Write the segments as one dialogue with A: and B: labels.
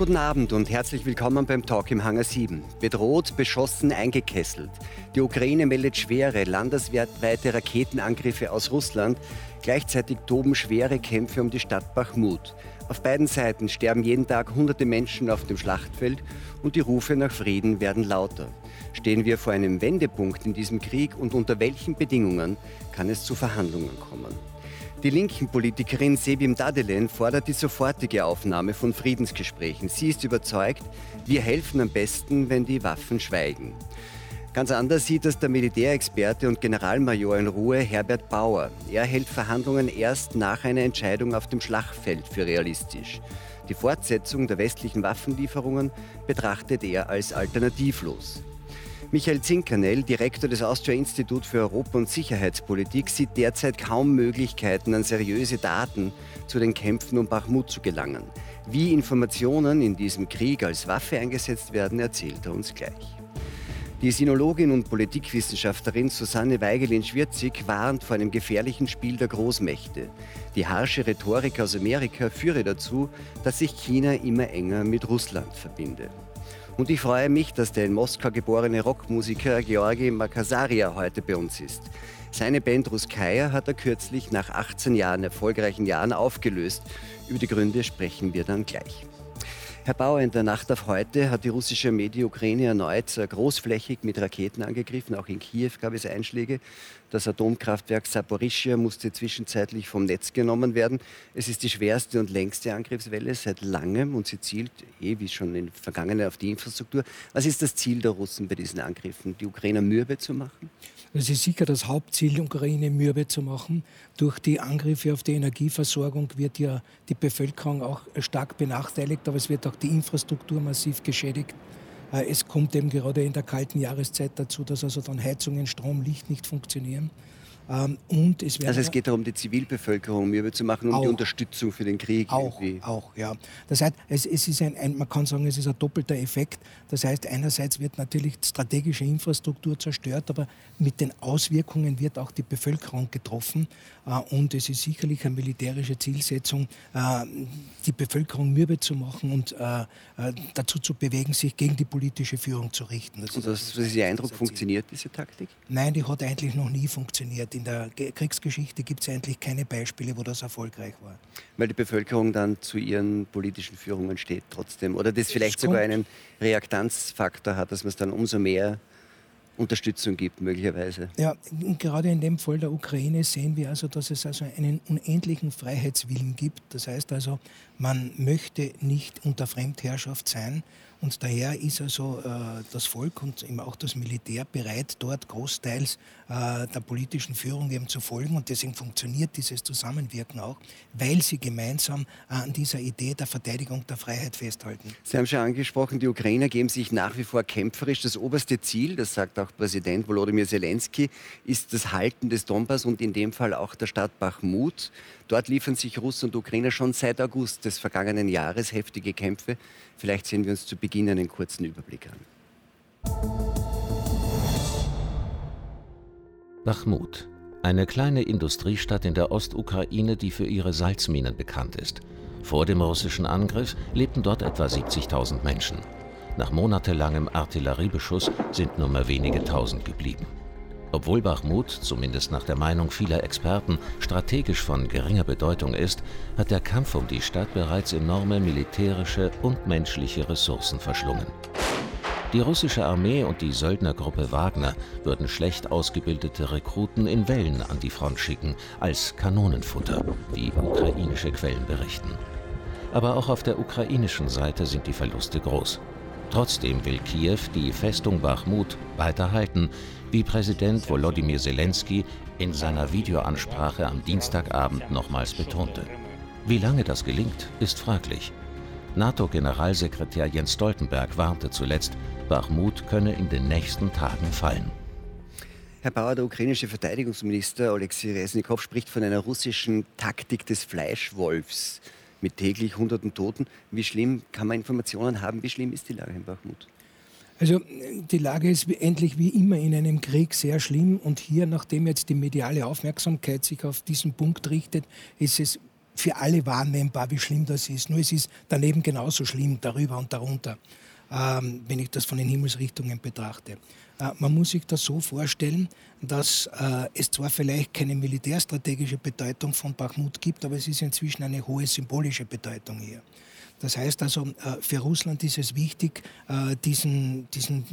A: Guten Abend und herzlich willkommen beim Talk im Hangar 7. Bedroht, beschossen, eingekesselt. Die Ukraine meldet schwere, landesweite Raketenangriffe aus Russland. Gleichzeitig toben schwere Kämpfe um die Stadt Bachmut. Auf beiden Seiten sterben jeden Tag hunderte Menschen auf dem Schlachtfeld und die Rufe nach Frieden werden lauter. Stehen wir vor einem Wendepunkt in diesem Krieg und unter welchen Bedingungen kann es zu Verhandlungen kommen? Die linken Politikerin Sebim Dadelen fordert die sofortige Aufnahme von Friedensgesprächen. Sie ist überzeugt, wir helfen am besten, wenn die Waffen schweigen. Ganz anders sieht das der Militärexperte und Generalmajor in Ruhe Herbert Bauer. Er hält Verhandlungen erst nach einer Entscheidung auf dem Schlachtfeld für realistisch. Die Fortsetzung der westlichen Waffenlieferungen betrachtet er als alternativlos. Michael Zinkernell, Direktor des Austria Institut für Europa- und Sicherheitspolitik, sieht derzeit kaum Möglichkeiten, an seriöse Daten zu den Kämpfen um Bachmut zu gelangen. Wie Informationen in diesem Krieg als Waffe eingesetzt werden, erzählt er uns gleich. Die Sinologin und Politikwissenschaftlerin Susanne Weigelin-Schwirzig warnt vor einem gefährlichen Spiel der Großmächte. Die harsche Rhetorik aus Amerika führe dazu, dass sich China immer enger mit Russland verbinde. Und ich freue mich, dass der in Moskau geborene Rockmusiker Georgi Makasaria heute bei uns ist. Seine Band Ruskaya hat er kürzlich nach 18 Jahren erfolgreichen Jahren aufgelöst. Über die Gründe sprechen wir dann gleich. Herr Bauer, in der Nacht auf heute hat die russische Armee die Ukraine erneut großflächig mit Raketen angegriffen. Auch in Kiew gab es Einschläge. Das Atomkraftwerk Saporischia musste zwischenzeitlich vom Netz genommen werden. Es ist die schwerste und längste Angriffswelle seit langem und sie zielt, eh wie schon in Vergangenheit, auf die Infrastruktur. Was ist das Ziel der Russen bei diesen Angriffen? Die Ukrainer mürbe zu machen?
B: Es ist sicher das Hauptziel, die Ukraine mürbe zu machen. Durch die Angriffe auf die Energieversorgung wird ja die Bevölkerung auch stark benachteiligt, aber es wird auch die Infrastruktur massiv geschädigt. Äh, es kommt eben gerade in der kalten Jahreszeit dazu, dass also dann Heizungen, Strom, Licht nicht funktionieren.
A: Ähm, und es also es geht darum, die Zivilbevölkerung mürbe zu machen und auch, die Unterstützung für den Krieg.
B: Auch, irgendwie. auch ja. Das heißt, es, es ist ein, ein, man kann sagen, es ist ein doppelter Effekt. Das heißt, einerseits wird natürlich strategische Infrastruktur zerstört, aber mit den Auswirkungen wird auch die Bevölkerung getroffen. Äh, und es ist sicherlich eine militärische Zielsetzung, äh, die Bevölkerung mürbe zu machen und äh, dazu zu bewegen, sich gegen die politische Führung zu richten.
A: Das und das, ist Ihr Eindruck, funktioniert diese Taktik?
B: Nein, die hat eigentlich noch nie funktioniert in der Kriegsgeschichte gibt es eigentlich keine Beispiele, wo das erfolgreich war.
A: Weil die Bevölkerung dann zu ihren politischen Führungen steht trotzdem. Oder das vielleicht es sogar einen Reaktanzfaktor hat, dass man es dann umso mehr Unterstützung gibt, möglicherweise.
B: Ja, gerade in dem Fall der Ukraine sehen wir also, dass es also einen unendlichen Freiheitswillen gibt. Das heißt also, man möchte nicht unter Fremdherrschaft sein. Und daher ist also äh, das Volk und eben auch das Militär bereit, dort großteils äh, der politischen Führung eben zu folgen. Und deswegen funktioniert dieses Zusammenwirken auch, weil sie gemeinsam äh, an dieser Idee der Verteidigung der Freiheit festhalten.
A: Sie haben schon angesprochen, die Ukrainer geben sich nach wie vor kämpferisch. Das oberste Ziel, das sagt auch Präsident Volodymyr Zelensky, ist das Halten des Donbass und in dem Fall auch der Stadt Bachmut. Dort liefern sich Russen und Ukrainer schon seit August des vergangenen Jahres heftige Kämpfe. Vielleicht sehen wir uns zu Beginn einen kurzen Überblick an.
C: Bachmut, eine kleine Industriestadt in der Ostukraine, die für ihre Salzminen bekannt ist. Vor dem russischen Angriff lebten dort etwa 70.000 Menschen. Nach monatelangem Artilleriebeschuss sind nur mehr wenige tausend geblieben. Obwohl Bachmut, zumindest nach der Meinung vieler Experten, strategisch von geringer Bedeutung ist, hat der Kampf um die Stadt bereits enorme militärische und menschliche Ressourcen verschlungen. Die russische Armee und die Söldnergruppe Wagner würden schlecht ausgebildete Rekruten in Wellen an die Front schicken, als Kanonenfutter, wie ukrainische Quellen berichten. Aber auch auf der ukrainischen Seite sind die Verluste groß. Trotzdem will Kiew die Festung Bachmut weiterhalten, wie Präsident Volodymyr Zelensky in seiner Videoansprache am Dienstagabend nochmals betonte. Wie lange das gelingt, ist fraglich. NATO-Generalsekretär Jens Stoltenberg warnte zuletzt, Bachmut könne in den nächsten Tagen fallen.
A: Herr Bauer, der ukrainische Verteidigungsminister Alexei Resnikow spricht von einer russischen Taktik des Fleischwolfs mit täglich hunderten Toten. Wie schlimm kann man Informationen haben? Wie schlimm ist die Lage in Bachmut?
B: Also die Lage ist endlich wie immer in einem Krieg sehr schlimm und hier, nachdem jetzt die mediale Aufmerksamkeit sich auf diesen Punkt richtet, ist es für alle wahrnehmbar, wie schlimm das ist. Nur es ist daneben genauso schlimm, darüber und darunter, ähm, wenn ich das von den Himmelsrichtungen betrachte. Äh, man muss sich das so vorstellen, dass äh, es zwar vielleicht keine militärstrategische Bedeutung von Bachmut gibt, aber es ist inzwischen eine hohe symbolische Bedeutung hier. Das heißt also, äh, für Russland ist es wichtig, äh, diesen, diesen,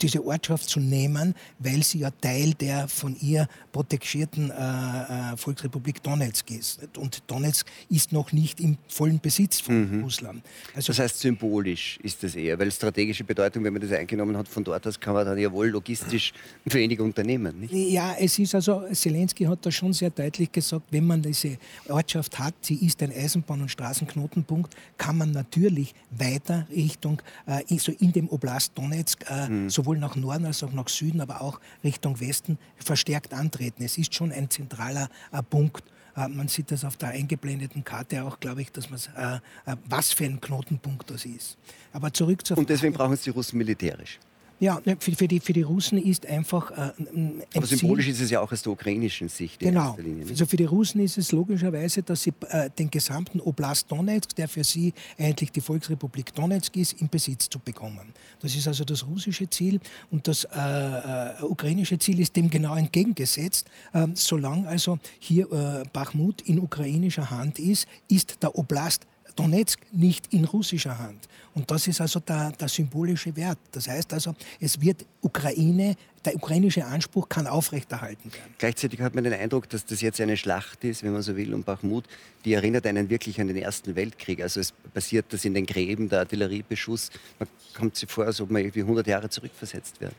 B: diese Ortschaft zu nehmen, weil sie ja Teil der von ihr protegierten äh, Volksrepublik Donetsk ist. Und Donetsk ist noch nicht im vollen Besitz von mhm. Russland.
A: Also das heißt, symbolisch ist das eher, weil strategische Bedeutung, wenn man das eingenommen hat, von dort aus kann man dann ja wohl logistisch wenig unternehmen. Nicht?
B: Ja, es ist also, Zelensky hat da schon sehr deutlich gesagt, wenn man diese Ortschaft hat, sie ist ein Eisenbahn- und Straßenknotenpunkt, kann man natürlich weiter Richtung, äh, so in dem Oblast Donetsk, äh, mhm. sowohl nach Norden als auch nach Süden, aber auch Richtung Westen verstärkt antreten. Es ist schon ein zentraler äh, Punkt. Äh, man sieht das auf der eingeblendeten Karte auch, glaube ich, dass man äh, äh, was für ein Knotenpunkt das ist.
A: Aber zurück zur Und deswegen Frage. brauchen Sie die Russen militärisch.
B: Ja, ne, für, für, die, für die Russen ist einfach. Äh,
A: ein Aber symbolisch Ziel, ist es ja auch aus der ukrainischen Sicht.
B: Genau. Linie, also für die Russen ist es logischerweise, dass sie äh, den gesamten Oblast Donetsk, der für sie eigentlich die Volksrepublik Donetsk ist, in Besitz zu bekommen. Das ist also das russische Ziel und das äh, äh ukrainische Ziel ist dem genau entgegengesetzt. Ähm, solange also hier äh, Bachmut in ukrainischer Hand ist, ist der Oblast Donetsk nicht in russischer Hand. Und das ist also der, der, symbolische Wert. Das heißt also, es wird Ukraine, der ukrainische Anspruch kann aufrechterhalten werden.
A: Gleichzeitig hat man den Eindruck, dass das jetzt eine Schlacht ist, wenn man so will, um Bachmut, die erinnert einen wirklich an den Ersten Weltkrieg. Also es passiert das in den Gräben, der Artilleriebeschuss. Man kommt sich vor, als ob man irgendwie 100 Jahre zurückversetzt werden.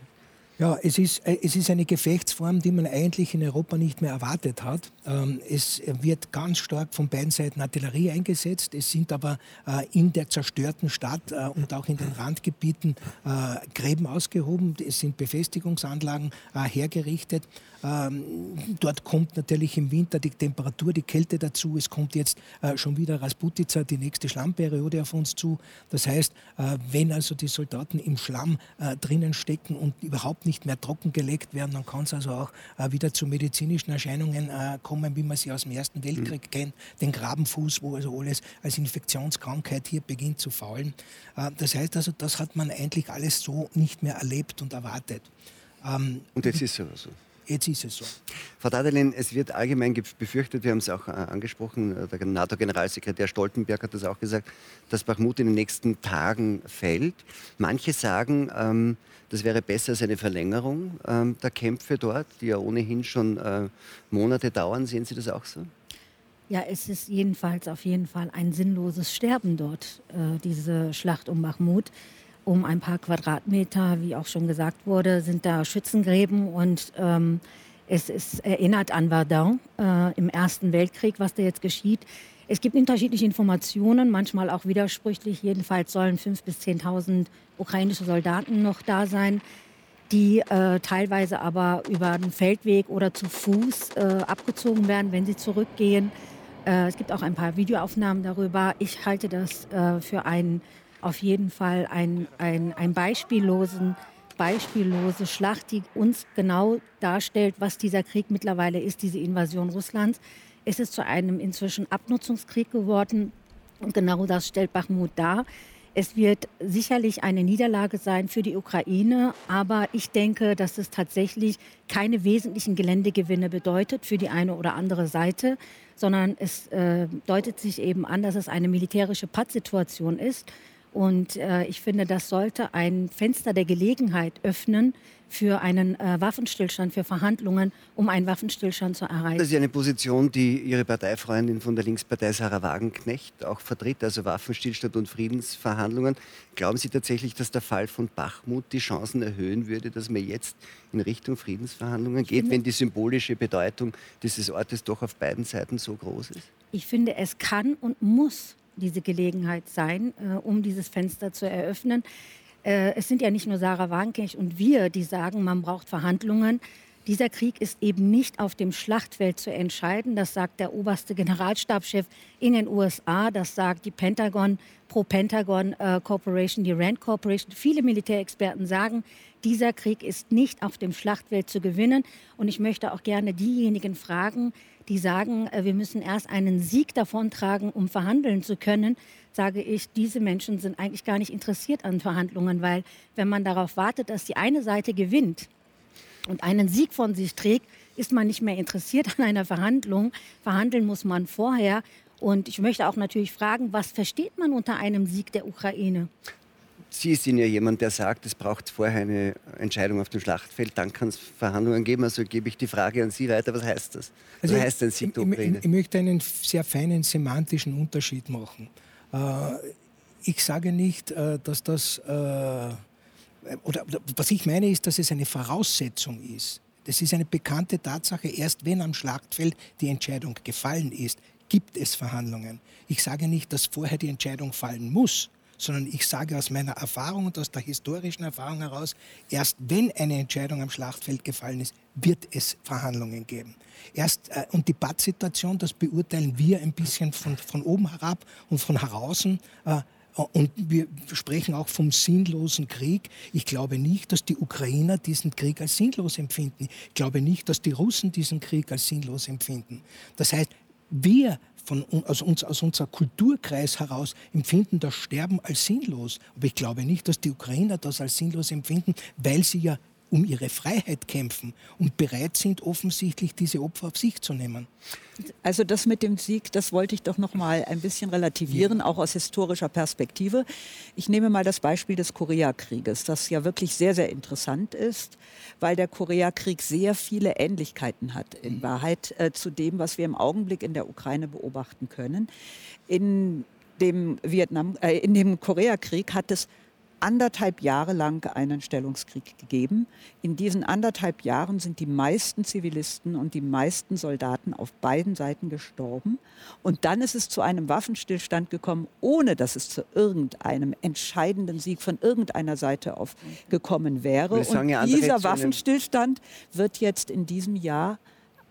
B: Ja, es ist, äh, es ist eine Gefechtsform, die man eigentlich in Europa nicht mehr erwartet hat. Ähm, es wird ganz stark von beiden Seiten Artillerie eingesetzt. Es sind aber äh, in der zerstörten Stadt äh, und auch in den Randgebieten Gräben ausgehoben. Es sind Befestigungsanlagen hergerichtet. Ähm, dort kommt natürlich im Winter die Temperatur, die Kälte dazu. Es kommt jetzt schon wieder Rasputica, die nächste Schlammperiode auf uns zu. Das heißt, wenn also die Soldaten im Schlamm drinnen stecken und überhaupt nicht mehr trockengelegt werden, dann kann es also auch wieder zu medizinischen Erscheinungen kommen kommen, wie man sie aus dem Ersten Weltkrieg mhm. kennt, den Grabenfuß, wo also alles als Infektionskrankheit hier beginnt zu faulen. Äh, das heißt also, das hat man eigentlich alles so nicht mehr erlebt und erwartet.
A: Ähm, und jetzt ist es so.
B: Jetzt ist es so.
A: Frau Dadelin, es wird allgemein befürchtet, wir haben es auch äh, angesprochen, äh, der NATO-Generalsekretär Stoltenberg hat das auch gesagt, dass Bachmut in den nächsten Tagen fällt. Manche sagen, ähm, das wäre besser als eine Verlängerung ähm, der Kämpfe dort, die ja ohnehin schon äh, Monate dauern. Sehen Sie das auch so?
D: Ja, es ist jedenfalls auf jeden Fall ein sinnloses Sterben dort, äh, diese Schlacht um Mahmud um ein paar Quadratmeter, wie auch schon gesagt wurde, sind da Schützengräben und ähm, es ist erinnert an Verdun äh, im Ersten Weltkrieg, was da jetzt geschieht. Es gibt unterschiedliche Informationen, manchmal auch widersprüchlich. Jedenfalls sollen 5.000 bis 10.000 ukrainische Soldaten noch da sein, die äh, teilweise aber über den Feldweg oder zu Fuß äh, abgezogen werden, wenn sie zurückgehen. Äh, es gibt auch ein paar Videoaufnahmen darüber. Ich halte das äh, für einen auf jeden Fall ein, ein, ein beispiellosen, beispiellose Schlacht, die uns genau darstellt, was dieser Krieg mittlerweile ist, diese Invasion Russlands. Es ist zu einem inzwischen Abnutzungskrieg geworden und genau das stellt Bachmut dar. Es wird sicherlich eine Niederlage sein für die Ukraine, aber ich denke, dass es tatsächlich keine wesentlichen Geländegewinne bedeutet für die eine oder andere Seite, sondern es äh, deutet sich eben an, dass es eine militärische Pattsituation ist und äh, ich finde, das sollte ein Fenster der Gelegenheit öffnen für einen äh, Waffenstillstand, für Verhandlungen, um einen Waffenstillstand zu erreichen.
A: Das ist eine Position, die Ihre Parteifreundin von der Linkspartei Sarah Wagenknecht auch vertritt, also Waffenstillstand und Friedensverhandlungen. Glauben Sie tatsächlich, dass der Fall von Bachmut die Chancen erhöhen würde, dass man jetzt in Richtung Friedensverhandlungen geht, wenn die symbolische Bedeutung dieses Ortes doch auf beiden Seiten so groß ist?
D: Ich finde, es kann und muss diese Gelegenheit sein, äh, um dieses Fenster zu eröffnen. Äh, es sind ja nicht nur Sarah Wagenknecht und wir, die sagen, man braucht Verhandlungen. Dieser Krieg ist eben nicht auf dem Schlachtfeld zu entscheiden. Das sagt der oberste Generalstabschef in den USA. Das sagt die Pentagon, Pro-Pentagon äh, Corporation, die Rand Corporation. Viele Militärexperten sagen, dieser Krieg ist nicht auf dem Schlachtfeld zu gewinnen. Und ich möchte auch gerne diejenigen fragen, die sagen, äh, wir müssen erst einen Sieg davontragen, um verhandeln zu können, sage ich, diese Menschen sind eigentlich gar nicht interessiert an Verhandlungen, weil wenn man darauf wartet, dass die eine Seite gewinnt und einen Sieg von sich trägt, ist man nicht mehr interessiert an einer Verhandlung. Verhandeln muss man vorher. Und ich möchte auch natürlich fragen, was versteht man unter einem Sieg der Ukraine?
A: Sie sind ja jemand, der sagt, es braucht vorher eine Entscheidung auf dem Schlachtfeld, dann kann es Verhandlungen geben. Also gebe ich die Frage an Sie weiter. Was heißt das? Was
B: also
A: heißt ein Sieg der Ukraine?
B: Ich, ich, möchte einen sehr feinen semantischen Unterschied machen. Äh, ich sage nicht, äh, dass das, äh, oder was ich meine ist, dass es eine Voraussetzung ist. Das ist eine bekannte Tatsache. Erst wenn am Schlachtfeld die Entscheidung gefallen ist, gibt es Verhandlungen. Ich sage nicht, dass vorher die Entscheidung fallen muss sondern ich sage aus meiner Erfahrung und aus der historischen Erfahrung heraus, erst wenn eine Entscheidung am Schlachtfeld gefallen ist, wird es Verhandlungen geben. Erst, äh, und die Pattsituation, das beurteilen wir ein bisschen von, von oben herab und von heraußen. Äh, und wir sprechen auch vom sinnlosen Krieg. Ich glaube nicht, dass die Ukrainer diesen Krieg als sinnlos empfinden. Ich glaube nicht, dass die Russen diesen Krieg als sinnlos empfinden. Das heißt, wir von, aus, uns, aus unserem Kulturkreis heraus empfinden das Sterben als sinnlos. Aber ich glaube nicht, dass die Ukrainer das als sinnlos empfinden, weil sie ja um ihre Freiheit kämpfen und bereit sind, offensichtlich diese Opfer auf sich zu nehmen.
E: Also das mit dem Sieg, das wollte ich doch noch mal ein bisschen relativieren, auch aus historischer Perspektive. Ich nehme mal das Beispiel des Koreakrieges, das ja wirklich sehr, sehr interessant ist, weil der Koreakrieg sehr viele Ähnlichkeiten hat in Wahrheit äh, zu dem, was wir im Augenblick in der Ukraine beobachten können. In dem Vietnam, äh, in dem Koreakrieg hat es anderthalb Jahre lang einen Stellungskrieg gegeben. In diesen anderthalb Jahren sind die meisten Zivilisten und die meisten Soldaten auf beiden Seiten gestorben. Und dann ist es zu einem Waffenstillstand gekommen, ohne dass es zu irgendeinem entscheidenden Sieg von irgendeiner Seite auf gekommen wäre. Und dieser Waffenstillstand wird jetzt in diesem Jahr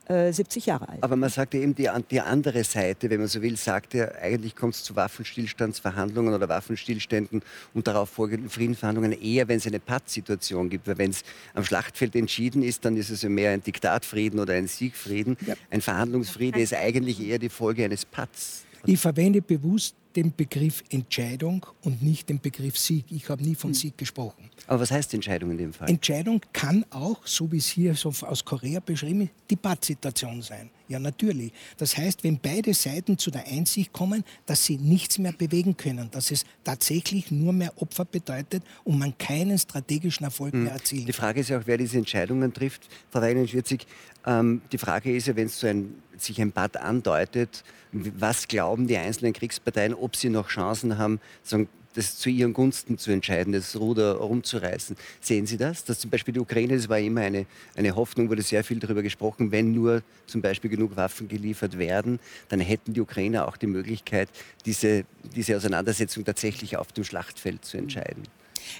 E: 70 äh, Jahre alt.
A: Aber man sagt ja eben, die, die andere Seite, wenn man so will, sagt ja, eigentlich kommt es zu Waffenstillstandsverhandlungen oder Waffenstillständen und darauf folgenden Friedensverhandlungen eher, wenn es eine Pattsituation gibt. Weil wenn es am Schlachtfeld entschieden ist, dann ist es ja mehr ein Diktatfrieden oder ein Siegfrieden. Ja. Ein Verhandlungsfrieden ist eigentlich eher die Folge eines Patts.
B: Ich verwende bewusst den Begriff Entscheidung und nicht den Begriff Sieg. Ich habe nie von hm. Sieg gesprochen.
A: Aber was heißt Entscheidung in dem Fall?
B: Entscheidung kann auch, so wie es hier so aus Korea beschrieben ist, die Pattsituation sein. Ja, natürlich. Das heißt, wenn beide Seiten zu der Einsicht kommen, dass sie nichts mehr bewegen können, dass es tatsächlich nur mehr Opfer bedeutet und man keinen strategischen Erfolg hm. mehr erzielt.
A: Die Frage ist ja auch, wer diese Entscheidungen trifft. Frau Weinen-Schwirzig, ähm, die Frage ist ja, wenn es so ein, sich ein Patt andeutet, was glauben die einzelnen Kriegsparteien, ob sie noch Chancen haben, das zu ihren Gunsten zu entscheiden, das Ruder rumzureißen. Sehen Sie das? Dass zum Beispiel die Ukraine, das war immer eine, eine Hoffnung, wurde sehr viel darüber gesprochen, wenn nur zum Beispiel genug Waffen geliefert werden, dann hätten die Ukrainer auch die Möglichkeit, diese, diese Auseinandersetzung tatsächlich auf dem Schlachtfeld zu entscheiden.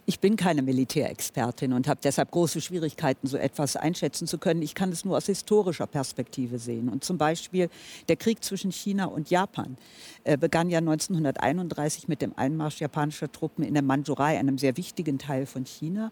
E: Ich bin keine Militärexpertin und habe deshalb große Schwierigkeiten, so etwas einschätzen zu können. Ich kann es nur aus historischer Perspektive sehen. Und zum Beispiel der Krieg zwischen China und Japan äh, begann ja 1931 mit dem Einmarsch japanischer Truppen in der Mandschurei, einem sehr wichtigen Teil von China.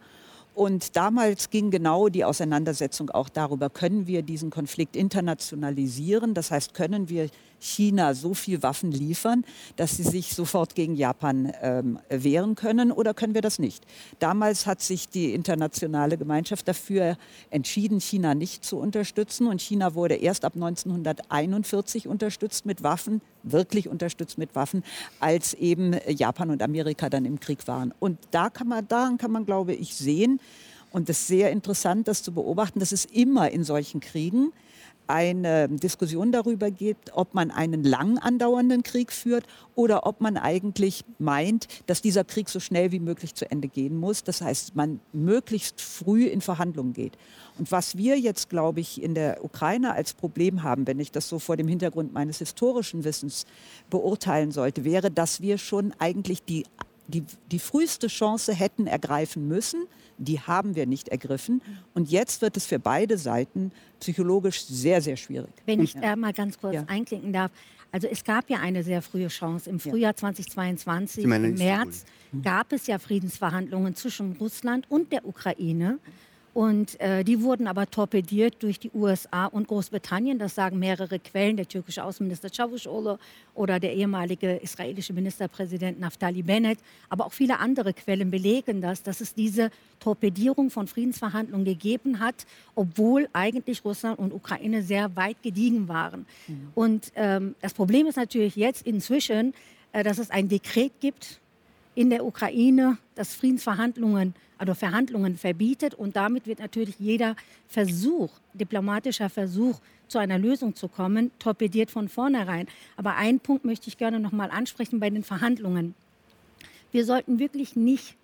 E: Und damals ging genau die Auseinandersetzung auch darüber, können wir diesen Konflikt internationalisieren? Das heißt, können wir China so viel Waffen liefern, dass sie sich sofort gegen Japan ähm, wehren können oder können wir das nicht? Damals hat sich die internationale Gemeinschaft dafür entschieden, China nicht zu unterstützen. Und China wurde erst ab 1941 unterstützt mit Waffen, wirklich unterstützt mit Waffen, als eben Japan und Amerika dann im Krieg waren. Und da kann man, daran kann man, glaube ich, sehen, und es ist sehr interessant, das zu beobachten, dass es immer in solchen Kriegen eine Diskussion darüber gibt, ob man einen lang andauernden Krieg führt oder ob man eigentlich meint, dass dieser Krieg so schnell wie möglich zu Ende gehen muss. Das heißt, man möglichst früh in Verhandlungen geht. Und was wir jetzt, glaube ich, in der Ukraine als Problem haben, wenn ich das so vor dem Hintergrund meines historischen Wissens beurteilen sollte, wäre, dass wir schon eigentlich die, die, die früheste Chance hätten ergreifen müssen, die haben wir nicht ergriffen. Und jetzt wird es für beide Seiten psychologisch sehr, sehr schwierig.
D: Wenn ich da mal ganz kurz ja. einklinken darf. Also es gab ja eine sehr frühe Chance. Im Frühjahr 2022, im März, gab es ja Friedensverhandlungen zwischen Russland und der Ukraine. Und äh, die wurden aber torpediert durch die USA und Großbritannien. Das sagen mehrere Quellen, der türkische Außenminister Çavuşoğlu oder der ehemalige israelische Ministerpräsident Naftali Bennett. Aber auch viele andere Quellen belegen das, dass es diese Torpedierung von Friedensverhandlungen gegeben hat, obwohl eigentlich Russland und Ukraine sehr weit gediegen waren. Mhm. Und ähm, das Problem ist natürlich jetzt inzwischen, äh, dass es ein Dekret gibt in der Ukraine, das Friedensverhandlungen also Verhandlungen verbietet. Und damit wird natürlich jeder Versuch, diplomatischer Versuch, zu einer Lösung zu kommen, torpediert von vornherein. Aber einen Punkt möchte ich gerne noch mal ansprechen bei den Verhandlungen. Wir sollten wirklich nicht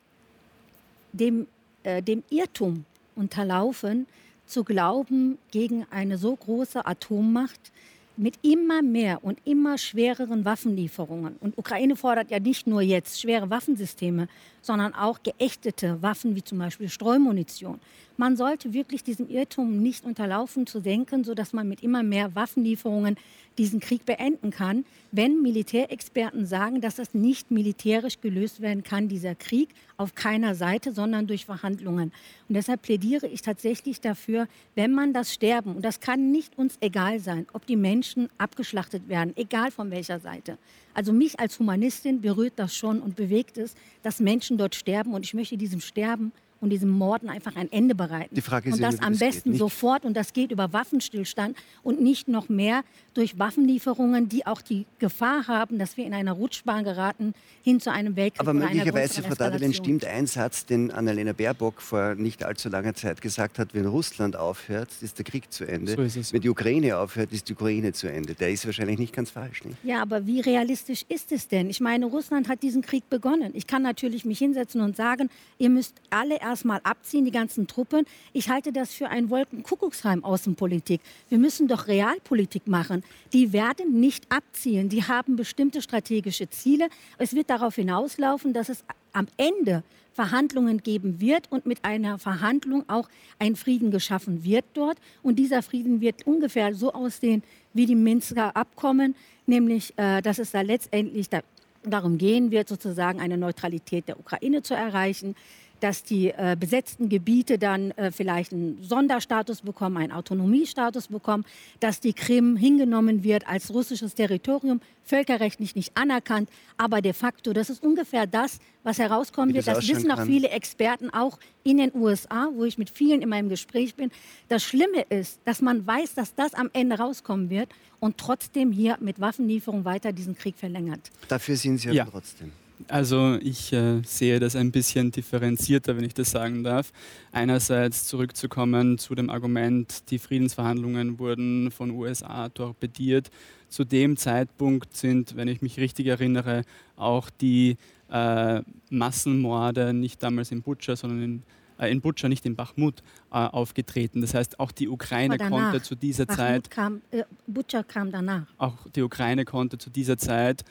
D: dem, äh, dem Irrtum unterlaufen, zu glauben, gegen eine so große Atommacht mit immer mehr und immer schwereren Waffenlieferungen. Und Ukraine fordert ja nicht nur jetzt schwere Waffensysteme, sondern auch geächtete Waffen wie zum Beispiel Streumunition. Man sollte wirklich diesem Irrtum nicht unterlaufen zu denken, sodass man mit immer mehr Waffenlieferungen diesen Krieg beenden kann, wenn Militärexperten sagen, dass das nicht militärisch gelöst werden kann, dieser Krieg, auf keiner Seite, sondern durch Verhandlungen. Und deshalb plädiere ich tatsächlich dafür, wenn man das Sterben, und das kann nicht uns egal sein, ob die Menschen abgeschlachtet werden, egal von welcher Seite. Also mich als Humanistin berührt das schon und bewegt es, dass Menschen dort sterben und ich möchte diesem Sterben und diesem Morden einfach ein Ende bereiten.
A: Die Frage ist
D: und das am besten sofort. Und das geht über Waffenstillstand und nicht noch mehr durch Waffenlieferungen, die auch die Gefahr haben, dass wir in einer Rutschbahn geraten hin zu einem Weltkrieg.
A: Aber möglicherweise, Frau Dadelin, stimmt ein Satz, den Annalena Baerbock vor nicht allzu langer Zeit gesagt hat, wenn Russland aufhört, ist der Krieg zu Ende. So ist es. Wenn die Ukraine aufhört, ist die Ukraine zu Ende. Der ist wahrscheinlich nicht ganz falsch. Nicht?
D: Ja, aber wie realistisch ist es denn? Ich meine, Russland hat diesen Krieg begonnen. Ich kann natürlich mich hinsetzen und sagen, ihr müsst alle erstmal abziehen, die ganzen Truppen. Ich halte das für ein Wolkenkuckucksheim Außenpolitik. Wir müssen doch Realpolitik machen. Die werden nicht abzielen. Die haben bestimmte strategische Ziele. Es wird darauf hinauslaufen, dass es am Ende Verhandlungen geben wird und mit einer Verhandlung auch ein Frieden geschaffen wird dort. Und dieser Frieden wird ungefähr so aussehen wie die Minsker Abkommen, nämlich äh, dass es da letztendlich da, darum gehen wird, sozusagen eine Neutralität der Ukraine zu erreichen dass die äh, besetzten Gebiete dann äh, vielleicht einen Sonderstatus bekommen, einen Autonomiestatus bekommen, dass die Krim hingenommen wird als russisches Territorium, völkerrechtlich nicht anerkannt, aber de facto. Das ist ungefähr das, was herauskommen wird. Das, das wissen auch viele Experten, auch in den USA, wo ich mit vielen in meinem Gespräch bin. Das Schlimme ist, dass man weiß, dass das am Ende rauskommen wird und trotzdem hier mit Waffenlieferung weiter diesen Krieg verlängert.
A: Dafür sind Sie ja, ja. trotzdem.
F: Also ich äh, sehe das ein bisschen differenzierter, wenn ich das sagen darf. Einerseits zurückzukommen zu dem Argument, die Friedensverhandlungen wurden von USA torpediert. Zu dem Zeitpunkt sind, wenn ich mich richtig erinnere, auch die äh, Massenmorde nicht damals in Butscha, sondern in äh, in Butscha, nicht in Bachmut, äh, aufgetreten. Das heißt, auch die Ukraine konnte zu dieser Bachmut Zeit.
D: Kam, äh, Butscha kam danach.
F: Auch die Ukraine konnte zu dieser Zeit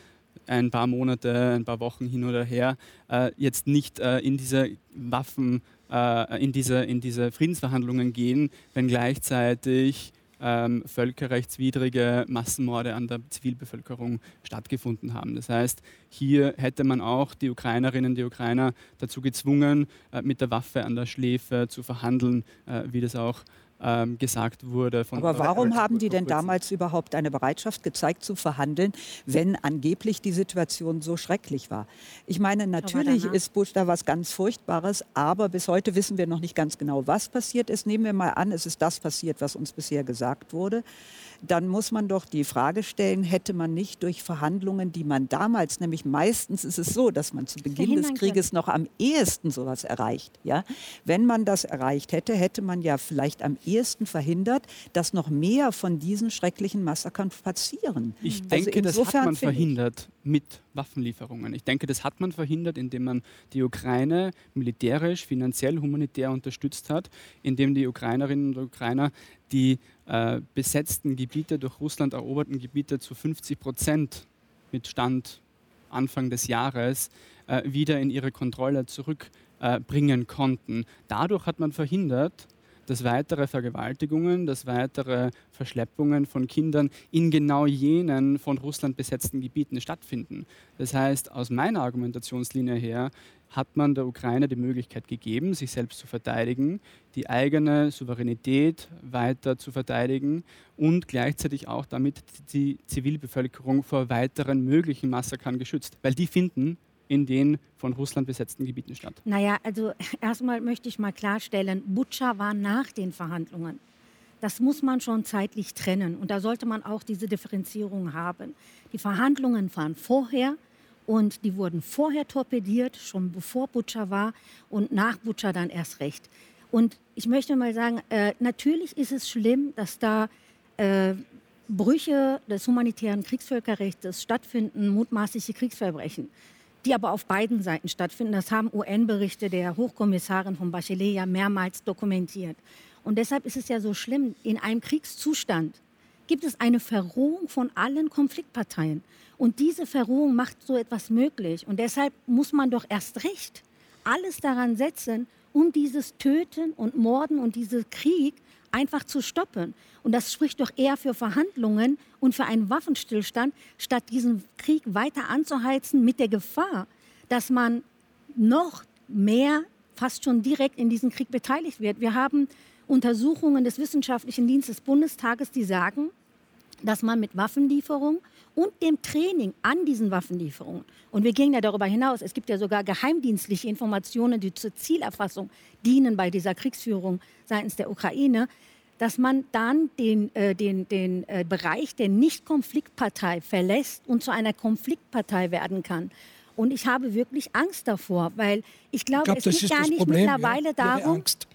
F: ein paar Monate, ein paar Wochen hin oder her, äh, jetzt nicht äh, in diese Waffen, äh, in, diese, in diese Friedensverhandlungen gehen, wenn gleichzeitig ähm, völkerrechtswidrige Massenmorde an der Zivilbevölkerung stattgefunden haben. Das heißt, hier hätte man auch die Ukrainerinnen, die Ukrainer dazu gezwungen, äh, mit der Waffe an der Schläfe zu verhandeln, äh, wie das auch ähm, gesagt wurde.
E: Aber warum haben die denn damals überhaupt eine Bereitschaft gezeigt zu verhandeln, wenn angeblich die Situation so schrecklich war? Ich meine, natürlich ist Bush da was ganz Furchtbares, aber bis heute wissen wir noch nicht ganz genau, was passiert ist. Nehmen wir mal an, es ist das passiert, was uns bisher gesagt wurde dann muss man doch die Frage stellen, hätte man nicht durch Verhandlungen, die man damals, nämlich meistens ist es so, dass man zu Beginn des Krieges noch am ehesten sowas erreicht. Ja? Wenn man das erreicht hätte, hätte man ja vielleicht am ehesten verhindert, dass noch mehr von diesen schrecklichen Massakern passieren.
F: Ich also denke, das hat man verhindert mit Waffenlieferungen. Ich denke, das hat man verhindert, indem man die Ukraine militärisch, finanziell, humanitär unterstützt hat, indem die Ukrainerinnen und Ukrainer die äh, besetzten Gebiete, durch Russland eroberten Gebiete zu 50 Prozent mit Stand Anfang des Jahres äh, wieder in ihre Kontrolle zurückbringen äh, konnten. Dadurch hat man verhindert, dass weitere Vergewaltigungen, dass weitere Verschleppungen von Kindern in genau jenen von Russland besetzten Gebieten stattfinden. Das heißt, aus meiner Argumentationslinie her hat man der Ukraine die Möglichkeit gegeben, sich selbst zu verteidigen, die eigene Souveränität weiter zu verteidigen und gleichzeitig auch damit die Zivilbevölkerung vor weiteren möglichen Massakern geschützt, weil die finden in den von Russland besetzten Gebieten statt.
D: Naja, also erstmal möchte ich mal klarstellen, Butscha war nach den Verhandlungen. Das muss man schon zeitlich trennen und da sollte man auch diese Differenzierung haben. Die Verhandlungen waren vorher und die wurden vorher torpediert, schon bevor Butscha war und nach Butscha dann erst recht. Und ich möchte mal sagen, äh, natürlich ist es schlimm, dass da äh, Brüche des humanitären Kriegsvölkerrechts stattfinden, mutmaßliche Kriegsverbrechen, die aber auf beiden Seiten stattfinden. Das haben UN-Berichte der Hochkommissarin von Bachelet ja mehrmals dokumentiert. Und deshalb ist es ja so schlimm, in einem Kriegszustand gibt es eine Verrohung von allen Konfliktparteien. Und diese Verrohung macht so etwas möglich. Und deshalb muss man doch erst recht alles daran setzen, um dieses Töten und Morden und diesen Krieg einfach zu stoppen. Und das spricht doch eher für Verhandlungen und für einen Waffenstillstand, statt diesen Krieg weiter anzuheizen mit der Gefahr, dass man noch mehr fast schon direkt in diesen Krieg beteiligt wird. Wir haben Untersuchungen des Wissenschaftlichen Dienstes des Bundestages, die sagen, dass man mit Waffenlieferung und dem Training an diesen Waffenlieferungen, und wir gehen ja darüber hinaus, es gibt ja sogar geheimdienstliche Informationen, die zur Zielerfassung dienen bei dieser Kriegsführung seitens der Ukraine, dass man dann den, äh, den, den äh, Bereich der Nicht-Konfliktpartei verlässt und zu einer Konfliktpartei werden kann. Und ich habe wirklich Angst davor, weil ich glaube, ich glaub, es geht gar nicht Problem, mittlerweile ja, darum. Angst.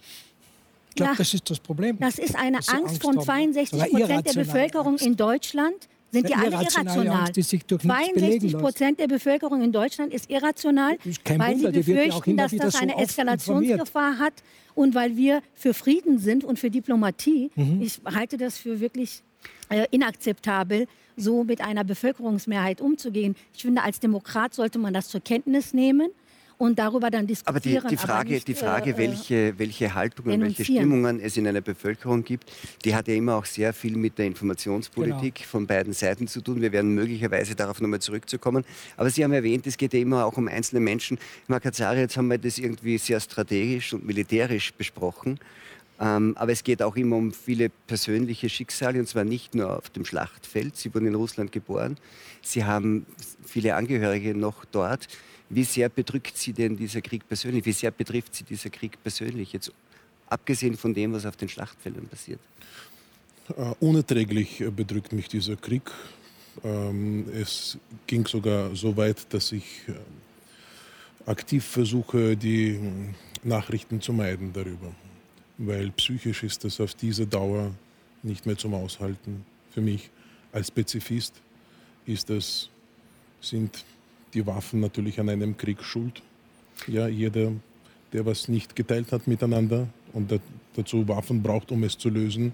B: Ich glaube, das ist das Problem.
D: Das ist eine Angst, Angst, von 62 Prozent der Bevölkerung Angst. in Deutschland. Sind die alle irrational? Angst, die 62 Prozent der Bevölkerung in Deutschland ist irrational, ist weil Wunder, sie befürchten, dass das eine so Eskalationsgefahr hat und weil wir für Frieden sind und für Diplomatie. Mhm. Ich halte das für wirklich äh, inakzeptabel, so mit einer Bevölkerungsmehrheit umzugehen. Ich finde, als Demokrat sollte man das zur Kenntnis nehmen und darüber dann diskutieren.
A: Aber die, die Frage, nicht, die Frage äh, welche, welche Haltungen, welche Stimmungen es in einer Bevölkerung gibt, die hat ja immer auch sehr viel mit der Informationspolitik genau. von beiden Seiten zu tun. Wir werden möglicherweise darauf nochmal zurückzukommen. Aber Sie haben erwähnt, es geht ja immer auch um einzelne Menschen. Makazari, jetzt haben wir das irgendwie sehr strategisch und militärisch besprochen. Ähm, aber es geht auch immer um viele persönliche Schicksale und zwar nicht nur auf dem Schlachtfeld. Sie wurden in Russland geboren. Sie haben viele Angehörige noch dort. Wie sehr bedrückt Sie denn dieser Krieg persönlich? Wie sehr betrifft Sie dieser Krieg persönlich, jetzt abgesehen von dem, was auf den Schlachtfeldern passiert?
G: Uh, unerträglich bedrückt mich dieser Krieg. Ähm, es ging sogar so weit, dass ich äh, aktiv versuche, die Nachrichten zu meiden darüber. Weil psychisch ist das auf diese Dauer nicht mehr zum Aushalten. Für mich als Pazifist ist das, sind die Waffen natürlich an einem Krieg schuld. Ja, jeder, der was nicht geteilt hat miteinander und dazu Waffen braucht, um es zu lösen,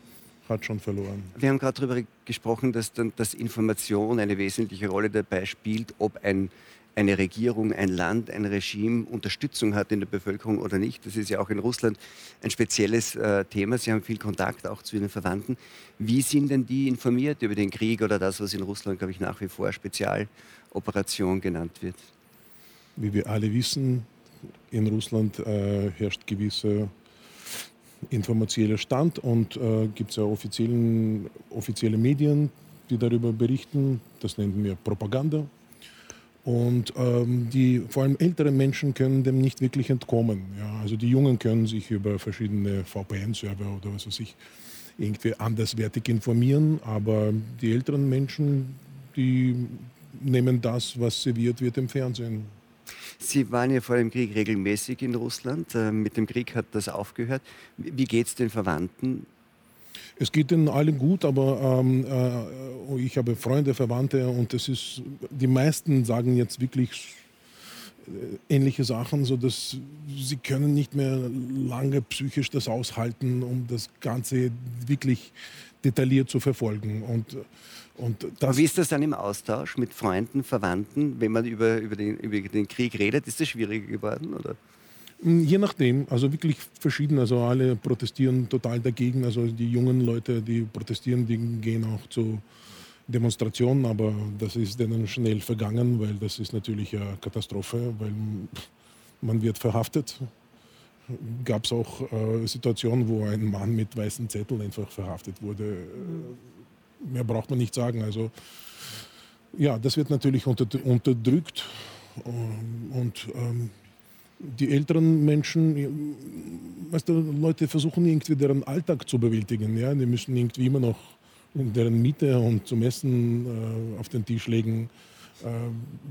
G: hat schon verloren.
A: Wir haben gerade darüber gesprochen, dass, dass Information eine wesentliche Rolle dabei spielt, ob ein eine Regierung, ein Land, ein Regime Unterstützung hat in der Bevölkerung oder nicht. Das ist ja auch in Russland ein spezielles äh, Thema. Sie haben viel Kontakt auch zu Ihren Verwandten. Wie sind denn die informiert über den Krieg oder das, was in Russland, glaube ich, nach wie vor Spezialoperation genannt wird?
G: Wie wir alle wissen, in Russland äh, herrscht gewisser informationeller Stand und äh, gibt es ja offizielle Medien, die darüber berichten. Das nennen wir Propaganda. Und ähm, die vor allem älteren Menschen können dem nicht wirklich entkommen. Ja? Also die Jungen können sich über verschiedene VPN-Server oder was weiß ich irgendwie anderswertig informieren, aber die älteren Menschen, die nehmen das, was serviert wird im Fernsehen.
A: Sie waren ja vor dem Krieg regelmäßig in Russland. Äh, mit dem Krieg hat das aufgehört. Wie geht es den Verwandten?
G: Es geht ihnen allen gut, aber ähm, äh, ich habe Freunde, Verwandte und das ist, die meisten sagen jetzt wirklich äh, ähnliche Sachen, so dass sie können nicht mehr lange psychisch das aushalten, um das Ganze wirklich detailliert zu verfolgen. Und,
A: und das Wie ist das dann im Austausch mit Freunden, Verwandten, wenn man über, über, den, über den Krieg redet? Ist das schwieriger geworden? Oder?
G: Hm, je nachdem, also wirklich verschieden. Also alle protestieren total dagegen. Also die jungen Leute, die protestieren, die gehen auch zu Demonstrationen, aber das ist denen schnell vergangen, weil das ist natürlich eine Katastrophe, weil man wird verhaftet. Gab es auch äh, Situationen, wo ein Mann mit weißen Zetteln einfach verhaftet wurde. Äh, mehr braucht man nicht sagen. Also ja, das wird natürlich unter, unterdrückt und ähm, die älteren Menschen, weißt du, Leute versuchen irgendwie deren Alltag zu bewältigen. Ja? Die müssen irgendwie immer noch deren Miete und zum Essen äh, auf den Tisch legen. Äh,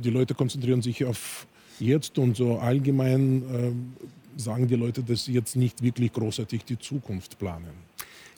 G: die Leute konzentrieren sich auf jetzt und so allgemein äh, sagen die Leute, dass sie jetzt nicht wirklich großartig die Zukunft planen.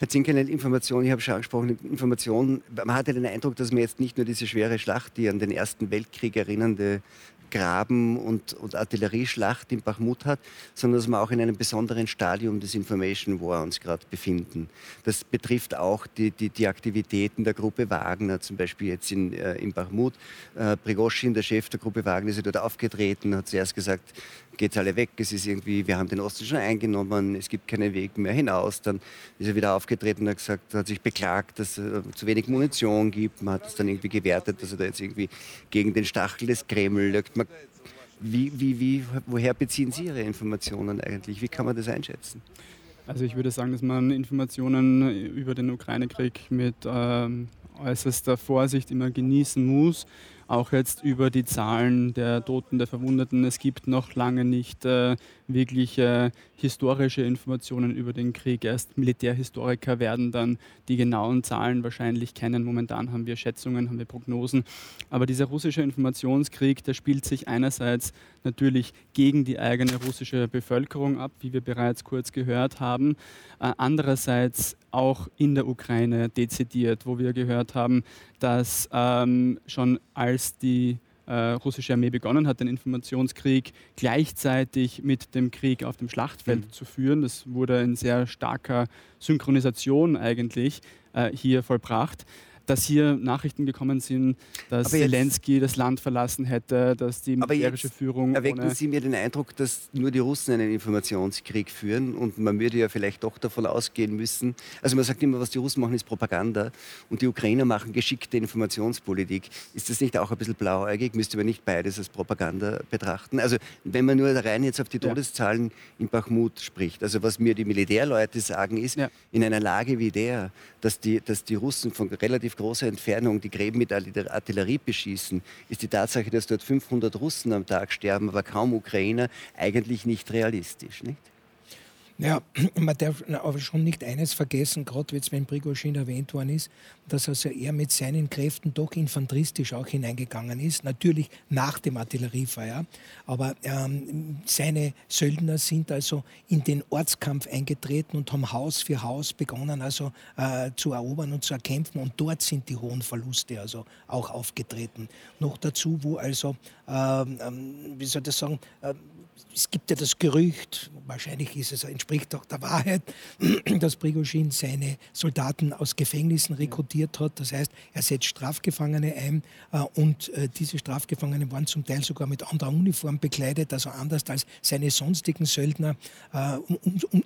A: Herr Zinkerle, Information, ich habe schon angesprochen, Information, man hatte den Eindruck, dass man jetzt nicht nur diese schwere Schlacht, die an den Ersten Weltkrieg erinnernde Graben- und, und Artillerieschlacht in Bachmut hat, sondern dass wir auch in einem besonderen Stadium des Information War uns gerade befinden. Das betrifft auch die, die, die, Aktivitäten der Gruppe Wagner, zum Beispiel jetzt in, äh, in Bachmut. Äh, Prigoschin, der Chef der Gruppe Wagner, ist dort aufgetreten, hat zuerst gesagt, geht alle weg, es ist irgendwie, wir haben den Osten schon eingenommen, es gibt keinen Weg mehr hinaus. Dann ist er wieder aufgetreten und hat gesagt, hat sich beklagt, dass es zu wenig Munition gibt. Man hat es dann irgendwie gewertet, dass er da jetzt irgendwie gegen den Stachel des Kreml. Man, wie, wie, wie, woher beziehen Sie Ihre Informationen eigentlich? Wie kann man das einschätzen?
F: Also ich würde sagen, dass man Informationen über den Ukraine-Krieg mit ähm, äußerster Vorsicht immer genießen muss auch jetzt über die Zahlen der Toten, der Verwundeten. Es gibt noch lange nicht äh, wirklich äh, historische Informationen über den Krieg. Erst Militärhistoriker werden dann die genauen Zahlen wahrscheinlich kennen. Momentan haben wir Schätzungen, haben wir Prognosen. Aber dieser russische Informationskrieg, der spielt sich einerseits natürlich gegen die eigene russische Bevölkerung ab, wie wir bereits kurz gehört haben. Äh, andererseits auch in der Ukraine dezidiert, wo wir gehört haben, dass ähm, schon als die äh, russische Armee begonnen hat, den Informationskrieg gleichzeitig mit dem Krieg auf dem Schlachtfeld mhm. zu führen. Das wurde in sehr starker Synchronisation eigentlich äh, hier vollbracht dass hier Nachrichten gekommen sind, dass Zelensky das Land verlassen hätte, dass die militärische Führung.
A: Erwecken Sie mir den Eindruck, dass nur die Russen einen Informationskrieg führen und man würde ja vielleicht doch davon ausgehen müssen. Also man sagt immer, was die Russen machen, ist Propaganda und die Ukrainer machen geschickte Informationspolitik. Ist das nicht auch ein bisschen blauäugig? Müsste man nicht beides als Propaganda betrachten? Also wenn man nur rein jetzt auf die Todeszahlen ja. in Bachmut spricht, also was mir die Militärleute sagen ist, ja. in einer Lage wie der, dass die, dass die Russen von relativ großer Entfernung die Gräben mit Artillerie beschießen, ist die Tatsache, dass dort 500 Russen am Tag sterben, aber kaum Ukrainer, eigentlich nicht realistisch. Nicht?
B: Ja, man darf aber schon nicht eines vergessen, gerade jetzt, wenn Prigozhin erwähnt worden ist, dass also er mit seinen Kräften doch infanteristisch auch hineingegangen ist. Natürlich nach dem Artilleriefeuer, aber ähm, seine Söldner sind also in den Ortskampf eingetreten und haben Haus für Haus begonnen, also äh, zu erobern und zu erkämpfen. Und dort sind die hohen Verluste also auch aufgetreten. Noch dazu, wo also, ähm, ähm wie soll ich das sagen, äh, es gibt ja das Gerücht, wahrscheinlich ist es, entspricht auch der Wahrheit, dass Prigozhin seine Soldaten aus Gefängnissen rekrutiert hat. Das heißt, er setzt Strafgefangene ein äh, und äh, diese Strafgefangenen waren zum Teil sogar mit anderer Uniform bekleidet, also anders als seine sonstigen Söldner. Äh, um, um,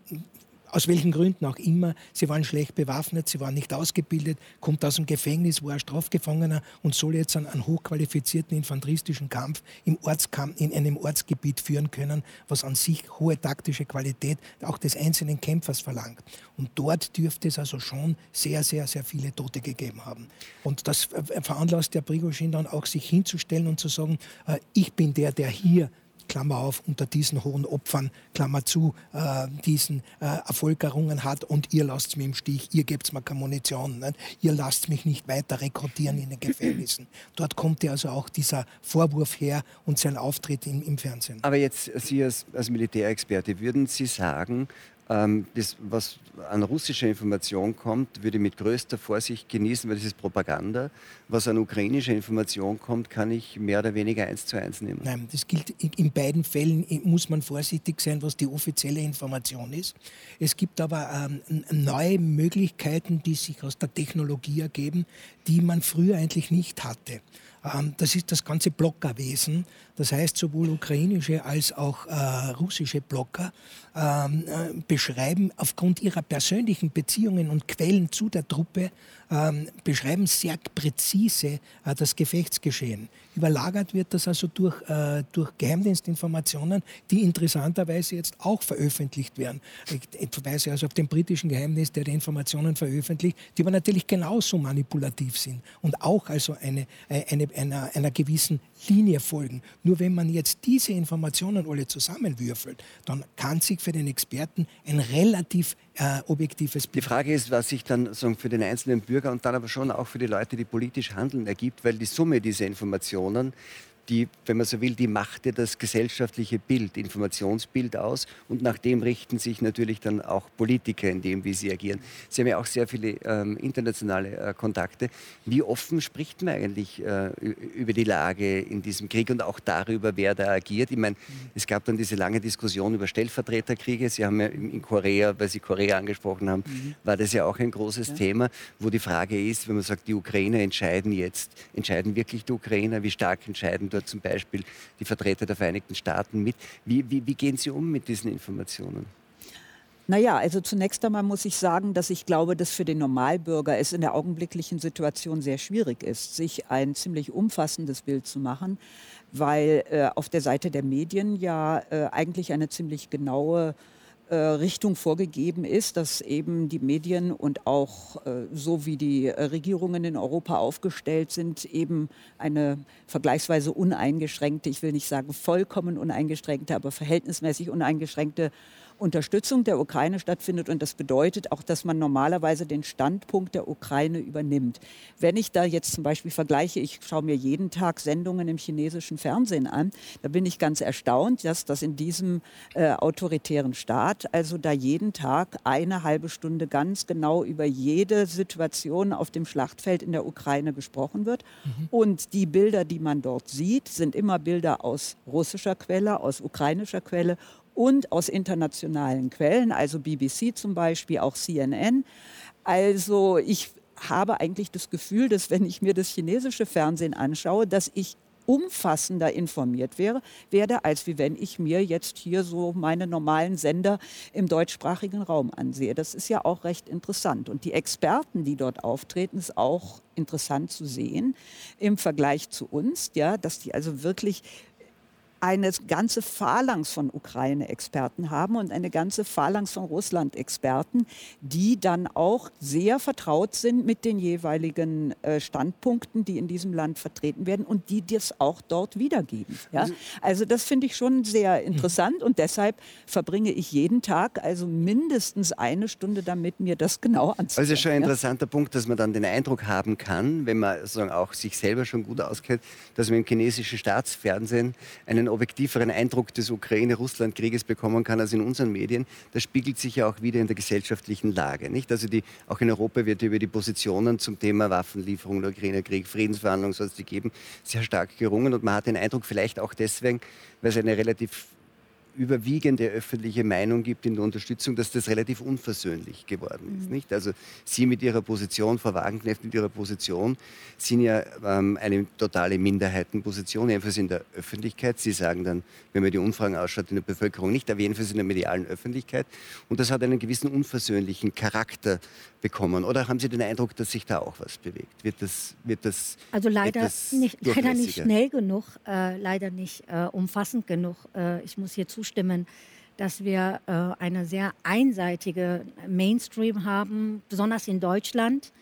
B: aus welchen Gründen auch immer. Sie waren schlecht bewaffnet, sie waren nicht ausgebildet, kommt aus dem Gefängnis, war Strafgefangener und soll jetzt einen, einen hochqualifizierten infanteristischen Kampf im Ortskampf, in einem Ortsgebiet führen können, was an sich hohe taktische Qualität auch des einzelnen Kämpfers verlangt. Und dort dürfte es also schon sehr, sehr, sehr viele Tote gegeben haben. Und das veranlasst der Prigozhin dann auch, sich hinzustellen und zu sagen, äh, ich bin der, der hier Klammer auf, unter diesen hohen Opfern, Klammer zu, äh, diesen äh, Erfolg errungen hat und ihr lasst mich im Stich, ihr gebt mir keine Munition, nicht? ihr lasst mich nicht weiter rekrutieren in den Gefängnissen. Dort kommt ja also auch dieser Vorwurf her und sein Auftritt im, im Fernsehen.
A: Aber jetzt, Sie als, als Militärexperte, würden Sie sagen, ähm, das, was an russischer Information kommt, würde ich mit größter Vorsicht genießen, weil das ist Propaganda. Was an ukrainischer Information kommt, kann ich mehr oder weniger eins zu eins nehmen.
B: Nein, das gilt in beiden Fällen, muss man vorsichtig sein, was die offizielle Information ist. Es gibt aber ähm, neue Möglichkeiten, die sich aus der Technologie ergeben, die man früher eigentlich nicht hatte. Ähm, das ist das ganze Blockerwesen, Das heißt, sowohl ukrainische als auch äh, russische Blogger ähm, äh, beschreiben aufgrund ihrer persönlichen Beziehungen und Quellen zu der Truppe, ähm, beschreiben sehr präzise äh, das Gefechtsgeschehen. Überlagert wird das also durch, äh, durch Geheimdienstinformationen, die interessanterweise jetzt auch veröffentlicht werden. Ich verweise also auf den britischen Geheimdienst, der die Informationen veröffentlicht, die aber natürlich genauso manipulativ sind und auch also eine, eine, einer, einer gewissen Linie folgen. Nur wenn man jetzt diese Informationen alle zusammenwürfelt, dann kann sich für den Experten ein relativ äh, objektives
A: Bild. Die Frage ist, was sich dann so für den einzelnen Bürger und dann aber schon auch für die Leute, die politisch handeln, ergibt, weil die Summe dieser Informationen die, wenn man so will, die macht ja das gesellschaftliche Bild, Informationsbild aus und nach dem richten sich natürlich dann auch Politiker in dem, wie sie agieren. Sie haben ja auch sehr viele ähm, internationale äh, Kontakte. Wie offen spricht man eigentlich äh, über die Lage in diesem Krieg und auch darüber, wer da agiert? Ich meine, es gab dann diese lange Diskussion über Stellvertreterkriege. Sie haben ja in Korea, weil Sie Korea angesprochen haben, mhm. war das ja auch ein großes ja. Thema, wo die Frage ist, wenn man sagt, die Ukrainer entscheiden jetzt, entscheiden wirklich die Ukrainer, wie stark entscheiden dort zum Beispiel die Vertreter der Vereinigten Staaten mit. Wie, wie, wie gehen Sie um mit diesen Informationen?
E: Naja, also zunächst einmal muss ich sagen, dass ich glaube, dass für den Normalbürger es in der augenblicklichen Situation sehr schwierig ist, sich ein ziemlich umfassendes Bild zu machen, weil äh, auf der Seite der Medien ja äh, eigentlich eine ziemlich genaue äh, Richtung vorgegeben ist, dass eben die Medien und auch äh, so wie die äh, Regierungen in Europa aufgestellt sind, eben eine vergleichsweise uneingeschränkte, ich will nicht sagen vollkommen uneingeschränkte, aber verhältnismäßig uneingeschränkte Unterstützung der Ukraine stattfindet. Und das bedeutet auch, dass man normalerweise den Standpunkt der Ukraine übernimmt. Wenn ich da jetzt zum Beispiel vergleiche, ich schaue mir jeden Tag Sendungen im chinesischen Fernsehen an, da bin ich ganz erstaunt, dass das in diesem äh, autoritären Staat, also da jeden Tag eine halbe Stunde ganz genau über jede Situation auf dem Schlachtfeld in der Ukraine gesprochen wird. Mhm. Und die Bilder, die man dort sieht, sind immer Bilder aus russischer Quelle, aus ukrainischer Quelle und aus internationalen Quellen, also BBC zum Beispiel, auch CNN. Also ich habe eigentlich das Gefühl, dass wenn ich mir das chinesische Fernsehen anschaue, dass ich umfassender informiert wäre, werde, als wie wenn ich mir jetzt hier so meine normalen Sender im deutschsprachigen Raum ansehe. Das ist ja auch recht interessant. Und die Experten, die dort auftreten, ist auch interessant zu sehen im Vergleich zu uns, ja, dass die also wirklich eine ganze Phalanx von Ukraine-Experten haben und eine ganze Phalanx von Russland-Experten, die dann auch sehr vertraut sind mit den jeweiligen äh, Standpunkten, die in diesem Land vertreten werden und die das auch dort wiedergeben. Ja? Also, also das finde ich schon sehr interessant und deshalb verbringe ich jeden Tag also mindestens eine Stunde damit, mir das genau anzuschauen.
A: Also schon ein interessanter ja? Punkt, dass man dann den Eindruck haben kann, wenn man sozusagen auch sich selber schon gut auskennt, dass man im chinesischen Staatsfernsehen einen objektiveren Eindruck des Ukraine-Russland-Krieges bekommen kann als in unseren Medien. Das spiegelt sich ja auch wieder in der gesellschaftlichen Lage. Nicht? Also die, auch in Europa wird über die Positionen zum Thema Waffenlieferung, Ukraine-Krieg, Friedensverhandlungen es die geben, sehr stark gerungen. Und man hat den Eindruck, vielleicht auch deswegen, weil es eine relativ überwiegende öffentliche Meinung gibt in der Unterstützung, dass das relativ unversöhnlich geworden ist. Mhm. Nicht? Also Sie mit Ihrer Position, Frau Wagenknecht mit Ihrer Position, sind ja ähm, eine totale Minderheitenposition, jedenfalls in der Öffentlichkeit. Sie sagen dann, wenn man die Umfragen ausschaut, in der Bevölkerung nicht, aber jedenfalls in der medialen Öffentlichkeit. Und das hat einen gewissen unversöhnlichen Charakter bekommen. Oder haben Sie den Eindruck, dass sich da auch was bewegt? Wird das, wird das
D: also leider nicht, leider nicht schnell genug, äh, leider nicht äh, umfassend genug. Äh, ich muss hier zustimmen, dass wir äh, eine sehr einseitige Mainstream haben, besonders in Deutschland.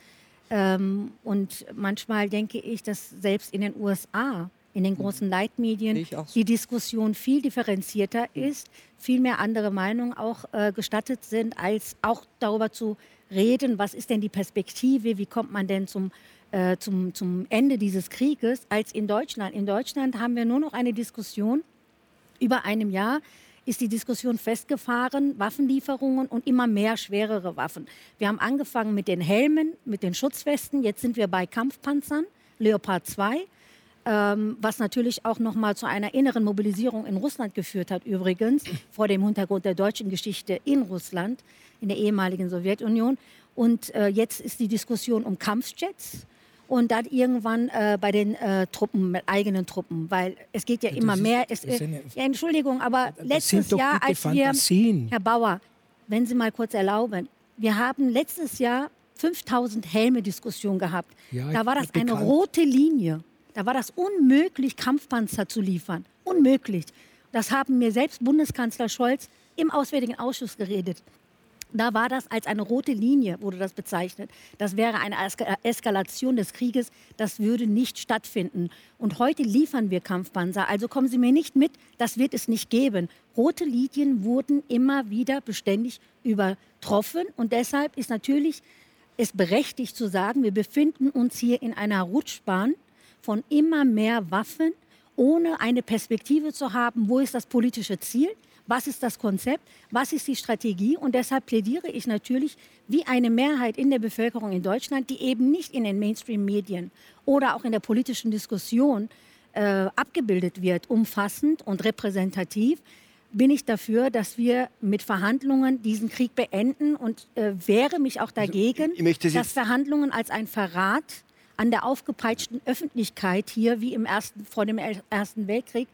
D: Ähm, und manchmal denke ich, dass selbst in den USA in den großen Leitmedien die Diskussion viel differenzierter ist, viel mehr andere Meinungen auch äh, gestattet sind, als auch darüber zu reden, was ist denn die Perspektive, wie kommt man denn zum, äh, zum, zum Ende dieses Krieges, als in Deutschland. In Deutschland haben wir nur noch eine Diskussion. Über einem Jahr ist die Diskussion festgefahren, Waffenlieferungen und immer mehr schwerere Waffen. Wir haben angefangen mit den Helmen, mit den Schutzwesten, jetzt sind wir bei Kampfpanzern, Leopard 2 ähm, was natürlich auch noch mal zu einer inneren Mobilisierung in Russland geführt hat, übrigens, vor dem Hintergrund der deutschen Geschichte in Russland, in der ehemaligen Sowjetunion. Und äh, jetzt ist die Diskussion um Kampfjets. Und dann irgendwann äh, bei den äh, Truppen, eigenen Truppen, weil es geht ja, ja immer ist, mehr. Es, eine, ja, Entschuldigung, aber letztes Jahr, als Fantasien. wir, Herr Bauer, wenn Sie mal kurz erlauben, wir haben letztes Jahr 5000 Helme-Diskussion gehabt. Ja, da war das eine rote Linie. Da war das unmöglich, Kampfpanzer zu liefern. Unmöglich. Das haben mir selbst Bundeskanzler Scholz im Auswärtigen Ausschuss geredet. Da war das als eine rote Linie, wurde das bezeichnet. Das wäre eine Eskalation des Krieges. Das würde nicht stattfinden. Und heute liefern wir Kampfpanzer. Also kommen Sie mir nicht mit, das wird es nicht geben. Rote Linien wurden immer wieder beständig übertroffen. Und deshalb ist natürlich es berechtigt zu sagen, wir befinden uns hier in einer Rutschbahn von immer mehr Waffen, ohne eine Perspektive zu haben, wo ist das politische Ziel, was ist das Konzept, was ist die Strategie. Und deshalb plädiere ich natürlich wie eine Mehrheit in der Bevölkerung in Deutschland, die eben nicht in den Mainstream-Medien oder auch in der politischen Diskussion äh, abgebildet wird, umfassend und repräsentativ, bin ich dafür, dass wir mit Verhandlungen diesen Krieg beenden und äh, wehre mich auch also, dagegen, also, dass Verhandlungen als ein Verrat an der aufgepeitschten Öffentlichkeit hier, wie im ersten, vor dem Ersten Weltkrieg,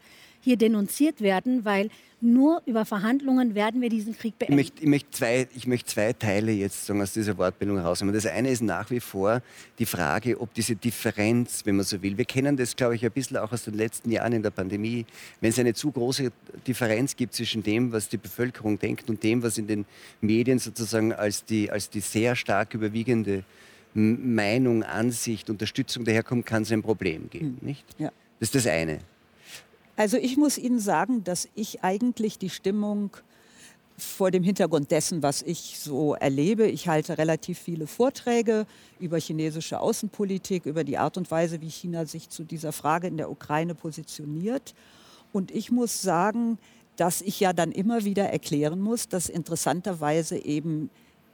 D: hier denunziert werden, weil nur über Verhandlungen werden wir diesen Krieg beenden.
A: Ich möchte, ich möchte, zwei, ich möchte zwei Teile jetzt sagen, aus dieser Wortbildung herausnehmen. Das eine ist nach wie vor die Frage, ob diese Differenz, wenn man so will, wir kennen das, glaube ich, ein bisschen auch aus den letzten Jahren in der Pandemie, wenn es eine zu große Differenz gibt zwischen dem, was die Bevölkerung denkt und dem, was in den Medien sozusagen als die, als die sehr stark überwiegende Meinung, Ansicht, Unterstützung daherkommt, kann es ein Problem geben. Hm. Nicht? Ja. Das ist das eine.
E: Also ich muss Ihnen sagen, dass ich eigentlich die Stimmung vor dem Hintergrund dessen, was ich so erlebe. Ich halte relativ viele Vorträge über chinesische Außenpolitik, über die Art und Weise, wie China sich zu dieser Frage in der Ukraine positioniert. Und ich muss sagen, dass ich ja dann immer wieder erklären muss, dass interessanterweise eben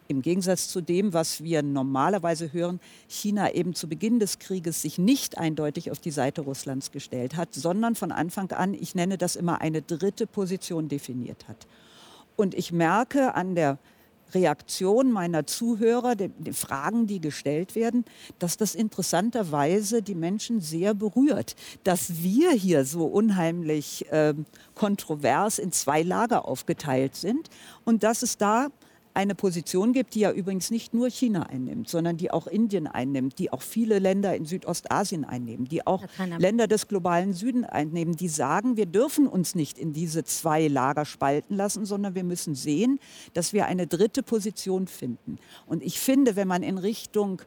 E: im Gegensatz zu dem, was wir normalerweise hören, China eben zu Beginn des Krieges sich nicht eindeutig auf die Seite Russlands gestellt hat, sondern von Anfang an, ich nenne das immer, eine dritte Position definiert hat. Und ich merke an der Reaktion meiner Zuhörer, den, Fragen, die gestellt werden, dass das interessanterweise die Menschen sehr berührt, dass wir hier so unheimlich äh, kontrovers in zwei Lager aufgeteilt sind und dass es da eine Position gibt, die ja übrigens nicht nur China einnimmt, sondern die auch Indien einnimmt, die auch viele Länder in Südostasien einnehmen, die auch Länder des globalen Süden einnehmen, die sagen, wir dürfen uns nicht in diese zwei Lager spalten lassen, sondern wir müssen sehen, dass wir eine dritte Position finden. Und ich finde, wenn man in Richtung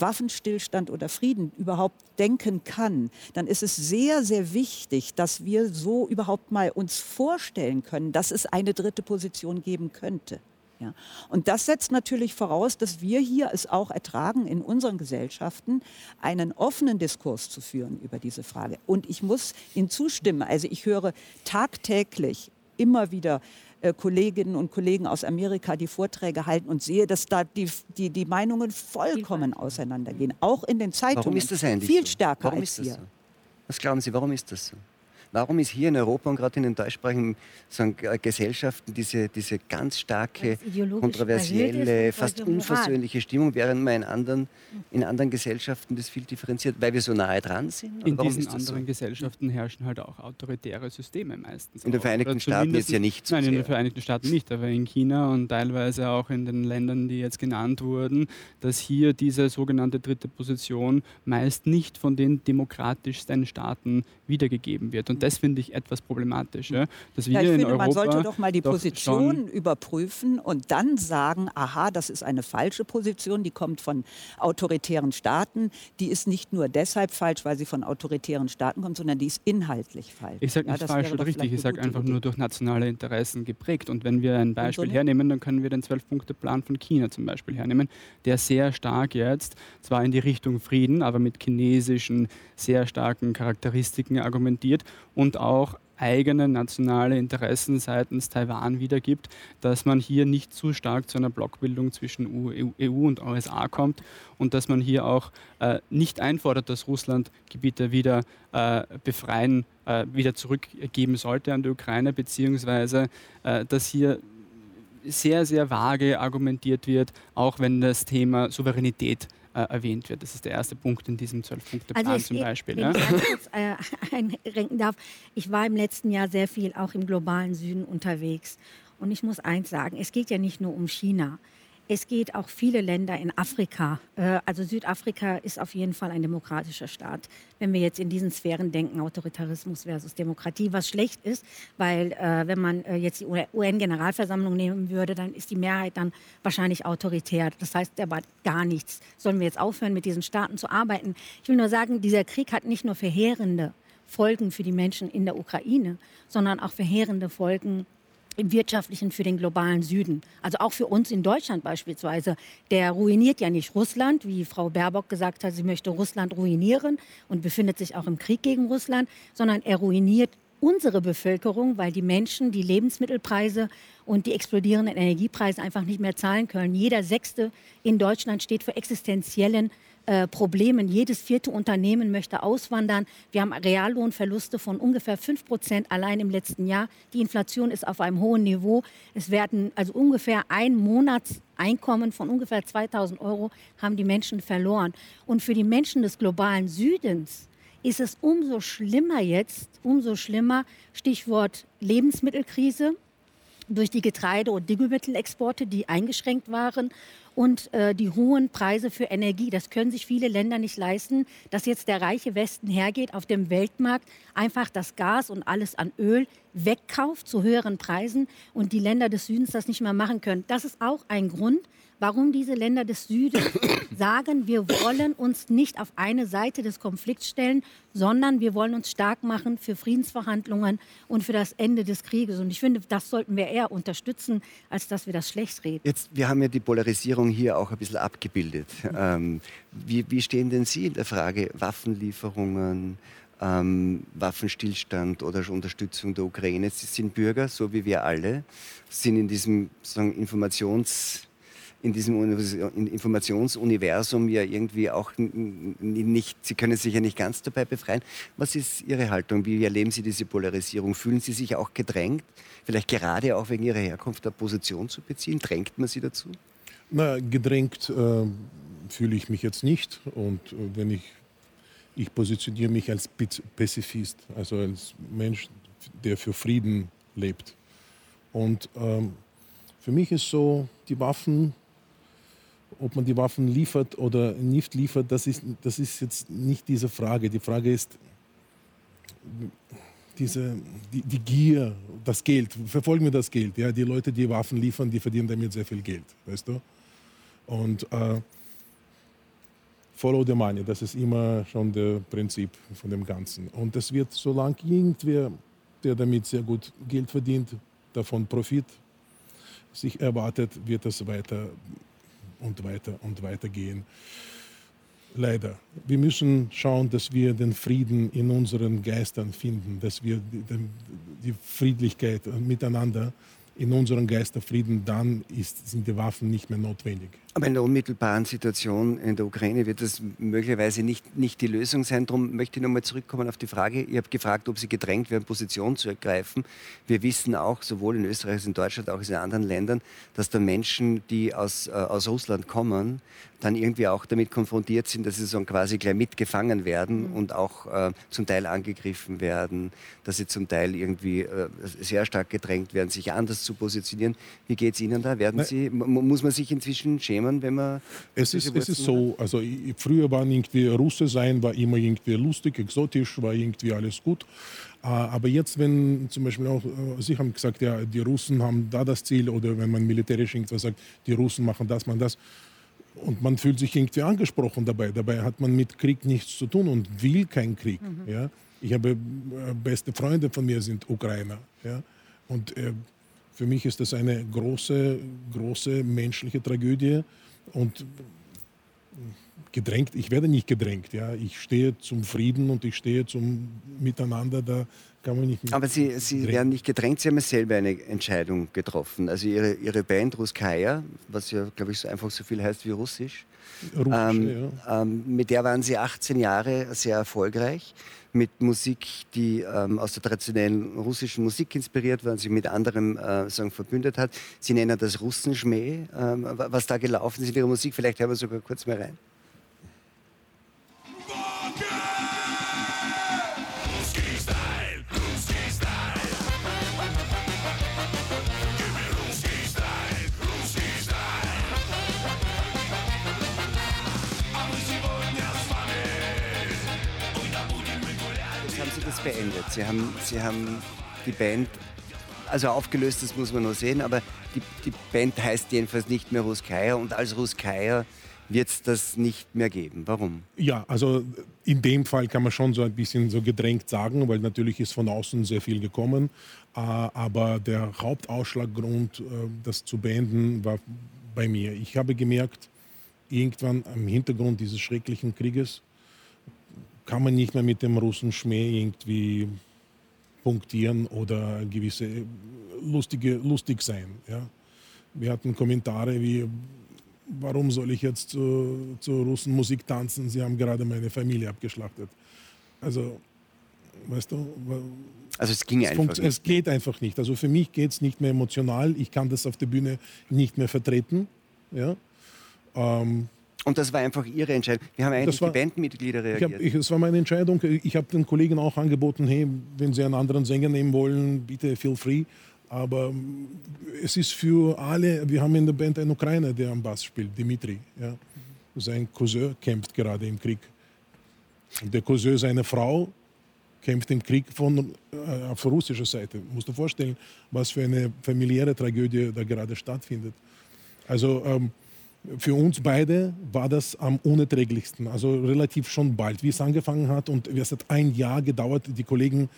E: Waffenstillstand oder Frieden überhaupt denken kann, dann ist es sehr, sehr wichtig, dass wir so überhaupt mal uns vorstellen können, dass es eine dritte Position geben könnte. Ja. Und das setzt natürlich voraus, dass wir hier es auch ertragen, in unseren Gesellschaften einen offenen Diskurs zu führen über diese Frage. Und ich muss Ihnen zustimmen. Also ich höre tagtäglich immer wieder äh, Kolleginnen und Kollegen aus Amerika, die Vorträge halten und sehe, dass da die, die, die Meinungen vollkommen auseinandergehen. Auch in den Zeitungen. Warum
A: ist das eigentlich
E: Viel
A: so?
E: stärker
A: warum
E: als hier.
A: So? Was glauben Sie, warum ist das so? Warum ist hier in Europa und gerade in den deutschsprachigen äh, Gesellschaften diese, diese ganz starke, kontroversielle, fast unversöhnliche Stimmung, während man in anderen, in anderen Gesellschaften das viel differenziert, weil wir so nahe dran sind?
F: in diesen anderen so? Gesellschaften herrschen halt auch autoritäre Systeme meistens.
A: In den Vereinigten Staaten ist ja nicht
F: so Nein, sehr. in den Vereinigten Staaten nicht, aber in China und teilweise auch in den Ländern, die jetzt genannt wurden, dass hier diese sogenannte dritte Position meist nicht von den demokratischsten Staaten wiedergegeben wird. Und und das finde ich etwas problematisch. Ja?
E: Dass wir ja, ich in finde, Europa man sollte doch mal die doch Position überprüfen und dann sagen, aha, das ist eine falsche Position, die kommt von autoritären Staaten. Die ist nicht nur deshalb falsch, weil sie von autoritären Staaten kommt, sondern die ist inhaltlich falsch.
F: Ich sage nicht ja, falsch oder richtig, ich sage einfach Idee. nur durch nationale Interessen geprägt. Und wenn wir ein Beispiel so hernehmen, dann können wir den Zwölf-Punkte-Plan von China zum Beispiel hernehmen, der sehr stark jetzt zwar in die Richtung Frieden, aber mit chinesischen sehr starken Charakteristiken argumentiert und auch eigene nationale Interessen seitens Taiwan wiedergibt, dass man hier nicht zu stark zu einer Blockbildung zwischen EU e und USA kommt und dass man hier auch äh, nicht einfordert, dass Russland Gebiete wieder äh, befreien, äh, wieder zurückgeben sollte an die Ukraine, beziehungsweise äh, dass hier sehr, sehr vage argumentiert wird, auch wenn das Thema Souveränität äh, erwähnt wird. Das ist der erste Punkt in diesem Zwölf-Punkte-Plan
D: also
F: zum Beispiel.
D: Wenn
F: ja.
D: ich kurz äh, einrenken darf, ich war im letzten Jahr sehr viel auch im globalen Süden unterwegs. Und ich muss eins sagen, es geht ja nicht nur um China. Es geht auch viele Länder in Afrika. Äh, also Südafrika ist auf jeden Fall ein demokratischer Staat. Wenn wir jetzt in diesen Sphären denken, Autoritarismus versus Demokratie, was schlecht ist, weil äh, wenn man äh, jetzt die UN-Generalversammlung nehmen würde, dann ist die Mehrheit dann wahrscheinlich autoritär. Das heißt aber gar nichts. Sollen wir jetzt aufhören, mit diesen Staaten zu arbeiten? Ich will nur sagen, dieser Krieg hat nicht nur verheerende Folgen für die Menschen in der Ukraine, sondern auch verheerende Folgen im wirtschaftlichen für den globalen Süden. Also auch für uns in Deutschland beispielsweise. Der ruiniert ja nicht Russland, wie Frau Baerbock gesagt hat, sie möchte Russland ruinieren und befindet sich auch im Krieg gegen Russland, sondern er ruiniert unsere Bevölkerung, weil die Menschen die Lebensmittelpreise und die explodierenden Energiepreise einfach nicht mehr zahlen können. Jeder Sechste in Deutschland steht vor existenziellen äh, Problemen. Jedes vierte Unternehmen möchte auswandern. Wir haben Reallohnverluste von ungefähr 5 Prozent allein im letzten Jahr. Die Inflation ist auf einem hohen Niveau. Es werden also ungefähr ein Monatseinkommen von ungefähr 2000 Euro haben die Menschen verloren. Und für die Menschen des globalen Südens ist es umso schlimmer jetzt, umso schlimmer, Stichwort Lebensmittelkrise durch die Getreide- und Düngemittelexporte, die eingeschränkt waren und äh, die hohen Preise für Energie. Das können sich viele Länder nicht leisten, dass jetzt der reiche Westen hergeht, auf dem Weltmarkt einfach das Gas und alles an Öl wegkauft zu höheren Preisen und die Länder des Südens das nicht mehr machen können. Das ist auch ein Grund, warum diese Länder des Südens sagen, wir wollen uns nicht auf eine Seite des Konflikts stellen, sondern wir wollen uns stark machen für Friedensverhandlungen und für das Ende des Krieges. Und ich finde, das sollten wir eher unterstützen, als dass wir das schlecht reden.
A: Jetzt, wir haben ja die Polarisierung hier auch ein bisschen abgebildet. Ähm, wie, wie stehen denn Sie in der Frage Waffenlieferungen? Ähm, Waffenstillstand oder Unterstützung der Ukraine. Sie sind Bürger, so wie wir alle, sind in diesem Informations, in diesem Informationsuniversum ja irgendwie auch nicht, Sie können sich ja nicht ganz dabei befreien. Was ist Ihre Haltung? Wie erleben Sie diese Polarisierung? Fühlen Sie sich auch gedrängt, vielleicht gerade auch wegen Ihrer Herkunft eine Position zu beziehen? Drängt man Sie dazu?
G: Na, gedrängt äh, fühle ich mich jetzt nicht. Und äh, wenn ich, ich positioniere mich als Pazifist, also als Mensch, der für Frieden lebt. Und ähm, für mich ist so, die Waffen ob man die Waffen liefert oder nicht liefert, das ist, das ist jetzt nicht diese Frage. Die Frage ist diese, die, die Gier, das Geld. Verfolgen wir das Geld. Ja? Die Leute, die Waffen liefern, die verdienen damit sehr viel Geld. Weißt du? Und äh, follow the money, das ist immer schon das Prinzip von dem Ganzen. Und das wird, solange irgendwer, der damit sehr gut Geld verdient, davon Profit sich erwartet, wird das weiter und weiter und weiter gehen. Leider. Wir müssen schauen, dass wir den Frieden in unseren Geistern finden, dass wir die, Friedlichkeit miteinander in unserem Geisterfrieden, dann ist, sind die Waffen nicht mehr notwendig.
A: Aber in der unmittelbaren Situation in der Ukraine wird das möglicherweise nicht, nicht die Lösung sein. Darum möchte ich nochmal zurückkommen auf die Frage. Ihr habt gefragt, ob Sie gedrängt werden, Position zu ergreifen. Wir wissen auch, sowohl in Österreich als in Deutschland, auch in anderen Ländern, dass da Menschen, die aus, äh, aus Russland kommen, dann irgendwie auch damit konfrontiert sind, dass sie so quasi gleich mitgefangen werden mhm. und auch äh, zum Teil angegriffen werden, dass sie zum Teil irgendwie äh, sehr stark gedrängt werden, sich anders zu positionieren. Wie geht es Ihnen da? Werden Sie, muss man sich inzwischen schämen, wenn man.
G: Es ist, es ist so, also ich, früher war irgendwie Russe sein, war immer irgendwie lustig, exotisch, war irgendwie alles gut. Äh, aber jetzt, wenn zum Beispiel auch, äh, Sie haben gesagt, ja, die Russen haben da das Ziel oder wenn man militärisch irgendwas sagt, die Russen machen das, man das und man fühlt sich irgendwie angesprochen dabei. Dabei hat man mit Krieg nichts zu tun und will keinen Krieg. Mhm. Ja? Ich habe äh, beste Freunde von mir sind Ukrainer. Ja? Und äh, für mich ist das eine große, große menschliche Tragödie. Und gedrängt, ich werde nicht gedrängt. Ja? Ich stehe zum Frieden und ich stehe zum Miteinander. Da kann man nicht
A: Aber Sie, Sie werden nicht gedrängt, Sie haben ja selber eine Entscheidung getroffen. Also Ihre, Ihre Band Ruskaya, was ja, glaube ich, so einfach so viel heißt wie Russisch ähm, ja. ähm, mit der waren Sie 18 Jahre sehr erfolgreich mit Musik, die ähm, aus der traditionellen russischen Musik inspiriert war und sich mit anderem äh, sagen, verbündet hat. Sie nennen das Russenschmäh. Ähm, was da gelaufen ist in Ihrer Musik, vielleicht hören wir sogar kurz mal rein. Beendet. Sie haben, Sie haben die Band, also aufgelöst, das muss man noch sehen, aber die, die Band heißt jedenfalls nicht mehr Ruskaya und als Ruskaya wird es das nicht mehr geben. Warum?
G: Ja, also in dem Fall kann man schon so ein bisschen so gedrängt sagen, weil natürlich ist von außen sehr viel gekommen. Äh, aber der Hauptausschlaggrund, äh, das zu beenden, war bei mir. Ich habe gemerkt, irgendwann am Hintergrund dieses schrecklichen Krieges kann man nicht mehr mit dem Russen Schmäh irgendwie punktieren oder gewisse lustige, lustig sein. Ja. Wir hatten Kommentare wie, warum soll ich jetzt zu, zu Russen Musik tanzen? Sie haben gerade meine Familie abgeschlachtet. Also, weißt du?
A: Also es ging
G: es
A: einfach nicht.
G: Es geht einfach nicht. Also für mich geht es nicht mehr emotional. Ich kann das auf der Bühne nicht mehr vertreten. Ja? Ähm,
A: und das war einfach Ihre Entscheidung. Wir haben eigentlich war, die Bandmitglieder reagiert.
G: Ich hab, es war meine Entscheidung. Ich habe den Kollegen auch angeboten, hey, wenn Sie einen anderen Sänger nehmen wollen, bitte feel free. Aber ähm, es ist für alle, wir haben in der Band einen Ukrainer, der am Bass spielt, Dimitri. Ja. Sein Cousin kämpft gerade im Krieg. Der Cousin seiner Frau kämpft im Krieg von, äh, auf russischer Seite. Musst du vorstellen, was für eine familiäre Tragödie da gerade stattfindet. Also ähm, für uns beide war das am unerträglichsten. Also relativ schon bald, wie es angefangen hat. Und es hat ein Jahr gedauert. Die Kollegen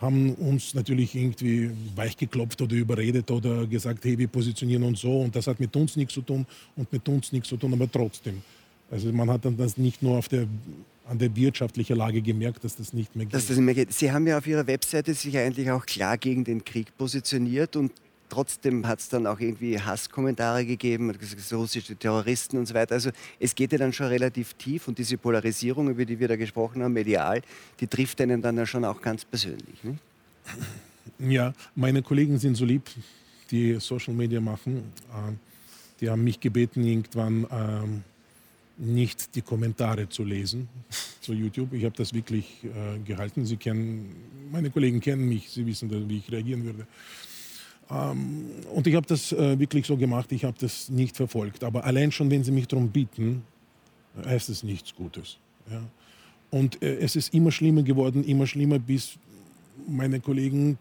G: haben uns natürlich irgendwie weichgeklopft oder überredet oder gesagt, hey, wir positionieren uns so und das hat mit uns nichts zu tun und mit uns nichts zu tun, aber trotzdem. Also man hat dann das nicht nur auf der, an der wirtschaftlichen Lage gemerkt, dass das nicht mehr geht.
A: Dass das nicht mehr geht. Sie haben ja auf Ihrer Webseite sich eigentlich auch klar gegen den Krieg positioniert und trotzdem hat es dann auch irgendwie Hasskommentare gegeben, russische Terroristen und so weiter. Also es geht ja dann schon relativ tief und diese Polarisierung, über die wir da gesprochen haben, medial, die trifft einen dann ja schon auch ganz persönlich. Ne?
G: Ja, meine Kollegen sind so lieb, die Social Media machen. Äh, die haben mich gebeten, irgendwann ähm, nicht die Kommentare zu lesen zu YouTube. Ich habe das wirklich äh, gehalten. Sie kennen, meine Kollegen kennen mich, sie wissen, wie ich reagieren würde. Ähm, und ich habe das äh, wirklich so gemacht, ich habe das nicht verfolgt. Aber allein schon, wenn sie mich darum bitten, heißt es nichts Gutes. Ja? Und äh, es ist immer schlimmer geworden, immer schlimmer, bis meine Kollegen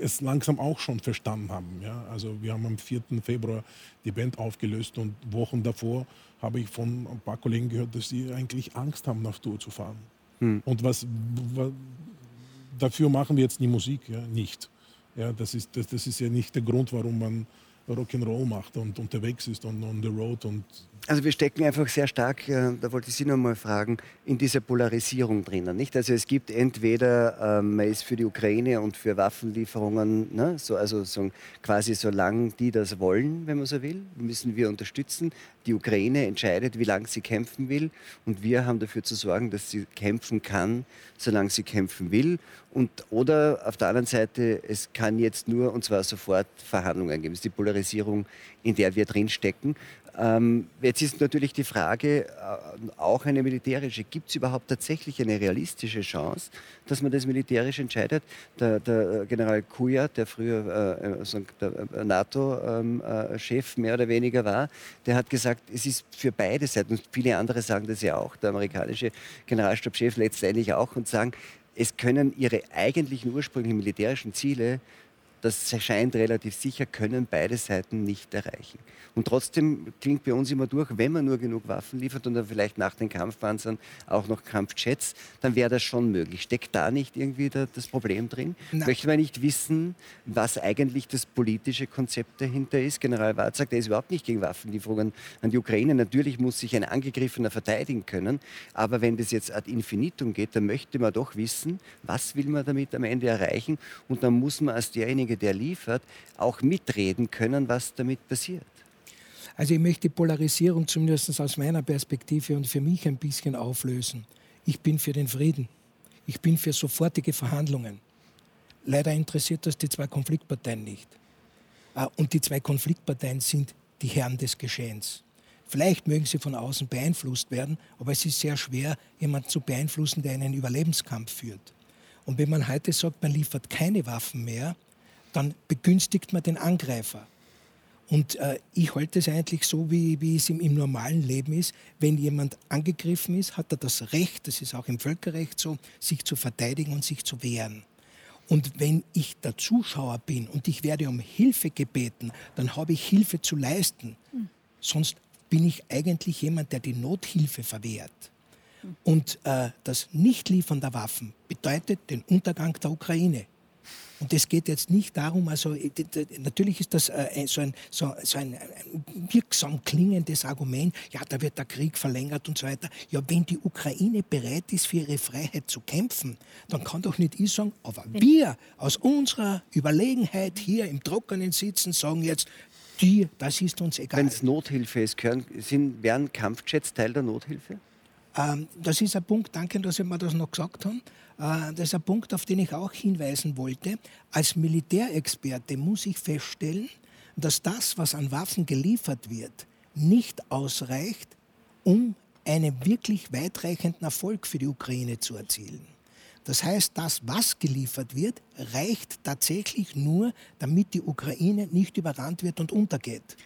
G: es langsam auch schon verstanden haben. Ja? Also wir haben am 4. Februar die Band aufgelöst und Wochen davor habe ich von ein paar Kollegen gehört, dass sie eigentlich Angst haben, nach Tour zu fahren. Hm. Und was, was, dafür machen wir jetzt die Musik, ja? nicht. Ja, das, ist, das, das ist ja nicht der Grund, warum man Rock'n'Roll macht und unterwegs ist und on the road und
A: also wir stecken einfach sehr stark, äh, da wollte ich Sie noch mal fragen, in dieser Polarisierung drinnen. Nicht? Also es gibt entweder, ähm, man ist für die Ukraine und für Waffenlieferungen, ne? so, also so, quasi solange die das wollen, wenn man so will, müssen wir unterstützen. Die Ukraine entscheidet, wie lange sie kämpfen will und wir haben dafür zu sorgen, dass sie kämpfen kann, solange sie kämpfen will. Und, oder auf der anderen Seite, es kann jetzt nur, und zwar sofort, Verhandlungen geben. Das ist die Polarisierung, in der wir drinstecken. Ähm, jetzt ist natürlich die Frage, äh, auch eine militärische, gibt es überhaupt tatsächlich eine realistische Chance, dass man das militärisch entscheidet? Der, der General Kujat, der früher äh, also der NATO-Chef ähm, äh, mehr oder weniger war, der hat gesagt, es ist für beide Seiten, und viele andere sagen das ja auch, der amerikanische Generalstabschef letztendlich auch, und sagen, es können ihre eigentlichen ursprünglichen militärischen Ziele das scheint relativ sicher, können beide Seiten nicht erreichen. Und trotzdem klingt bei uns immer durch, wenn man nur genug Waffen liefert und dann vielleicht nach den Kampfpanzern auch noch Kampfjets, dann wäre das schon möglich. Steckt da nicht irgendwie da, das Problem drin? Nein. Möchte man nicht wissen, was eigentlich das politische Konzept dahinter ist? General Wart sagt, er ist überhaupt nicht gegen Waffenlieferungen an die Ukraine. Natürlich muss sich ein Angegriffener verteidigen können, aber wenn das jetzt ad infinitum geht, dann möchte man doch wissen, was will man damit am Ende erreichen und dann muss man als derjenige, derjenige, der liefert, auch mitreden können, was damit passiert.
B: Also ich möchte die Polarisierung zumindest aus meiner Perspektive und für mich ein bisschen auflösen. Ich bin für den Frieden. Ich bin für sofortige Verhandlungen. Leider interessiert das die zwei Konfliktparteien nicht. Ah, und die zwei Konfliktparteien sind die Herren des Geschehens. Vielleicht mögen sie von außen beeinflusst werden, aber es ist sehr schwer, jemanden zu beeinflussen, der einen Überlebenskampf führt. Und wenn man heute sagt, man liefert keine Waffen mehr, dann begünstigt man den Angreifer. Und äh, ich halte es eigentlich so, wie, wie es im, im, normalen Leben ist. Wenn jemand angegriffen ist, hat er das Recht, das ist auch im Völkerrecht so, sich zu verteidigen und sich zu wehren. Und wenn ich der Zuschauer bin und ich werde um Hilfe gebeten, dann habe ich Hilfe zu leisten. Mhm. Sonst bin ich eigentlich jemand, der die Nothilfe verwehrt. Mhm. Und äh, das Nichtliefern der Waffen bedeutet den Untergang der Ukraine. Und es geht jetzt nicht darum, also äh, natürlich ist das äh, so, ein, so, so ein, ein, wirksam klingendes Argument, ja, da wird der Krieg verlängert und so weiter. Ja, wenn die Ukraine bereit ist, für ihre Freiheit zu kämpfen, dann kann doch nicht ich sagen, aber wir aus unserer Überlegenheit hier im Trockenen sitzen, sagen jetzt, die, das ist uns egal.
A: Wenn es Nothilfe ist, können, sind, wären Kampfjets Teil der Nothilfe?
B: Ähm, das ist ein Punkt, danke, dass Sie mir das noch gesagt haben. Äh, das ist ein Punkt, auf den ich auch hinweisen wollte. Als Militärexperte muss ich feststellen, dass das, was an Waffen geliefert wird, nicht ausreicht, um einen wirklich weitreichenden Erfolg für die Ukraine zu erzielen. Das heißt, das, was geliefert wird, reicht tatsächlich nur, damit die Ukraine nicht überrannt wird und untergeht.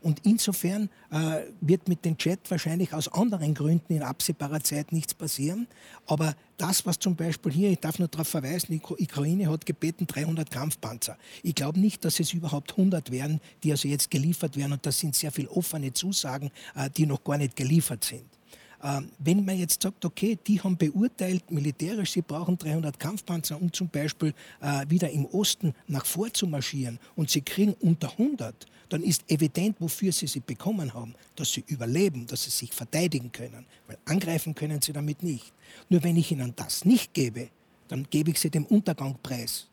B: Und insofern äh, wird mit dem Jet wahrscheinlich aus anderen Gründen in absehbarer Zeit nichts passieren. Aber das, was zum Beispiel hier, ich darf nur darauf verweisen, die Ukraine hat gebeten 300 Kampfpanzer. Ich glaube nicht, dass es überhaupt 100 werden, die also jetzt geliefert werden. Und das sind sehr viele offene Zusagen, äh, die noch gar nicht geliefert sind. Ähm, wenn man jetzt sagt, okay, die haben beurteilt militärisch, sie brauchen 300 Kampfpanzer, um zum Beispiel äh, wieder im Osten nach vor zu marschieren und sie kriegen unter 100, dann ist evident, wofür sie sie bekommen haben, dass sie überleben, dass sie sich verteidigen können, weil angreifen können sie damit nicht. Nur wenn ich ihnen das nicht gebe, dann gebe ich sie dem Untergang preis.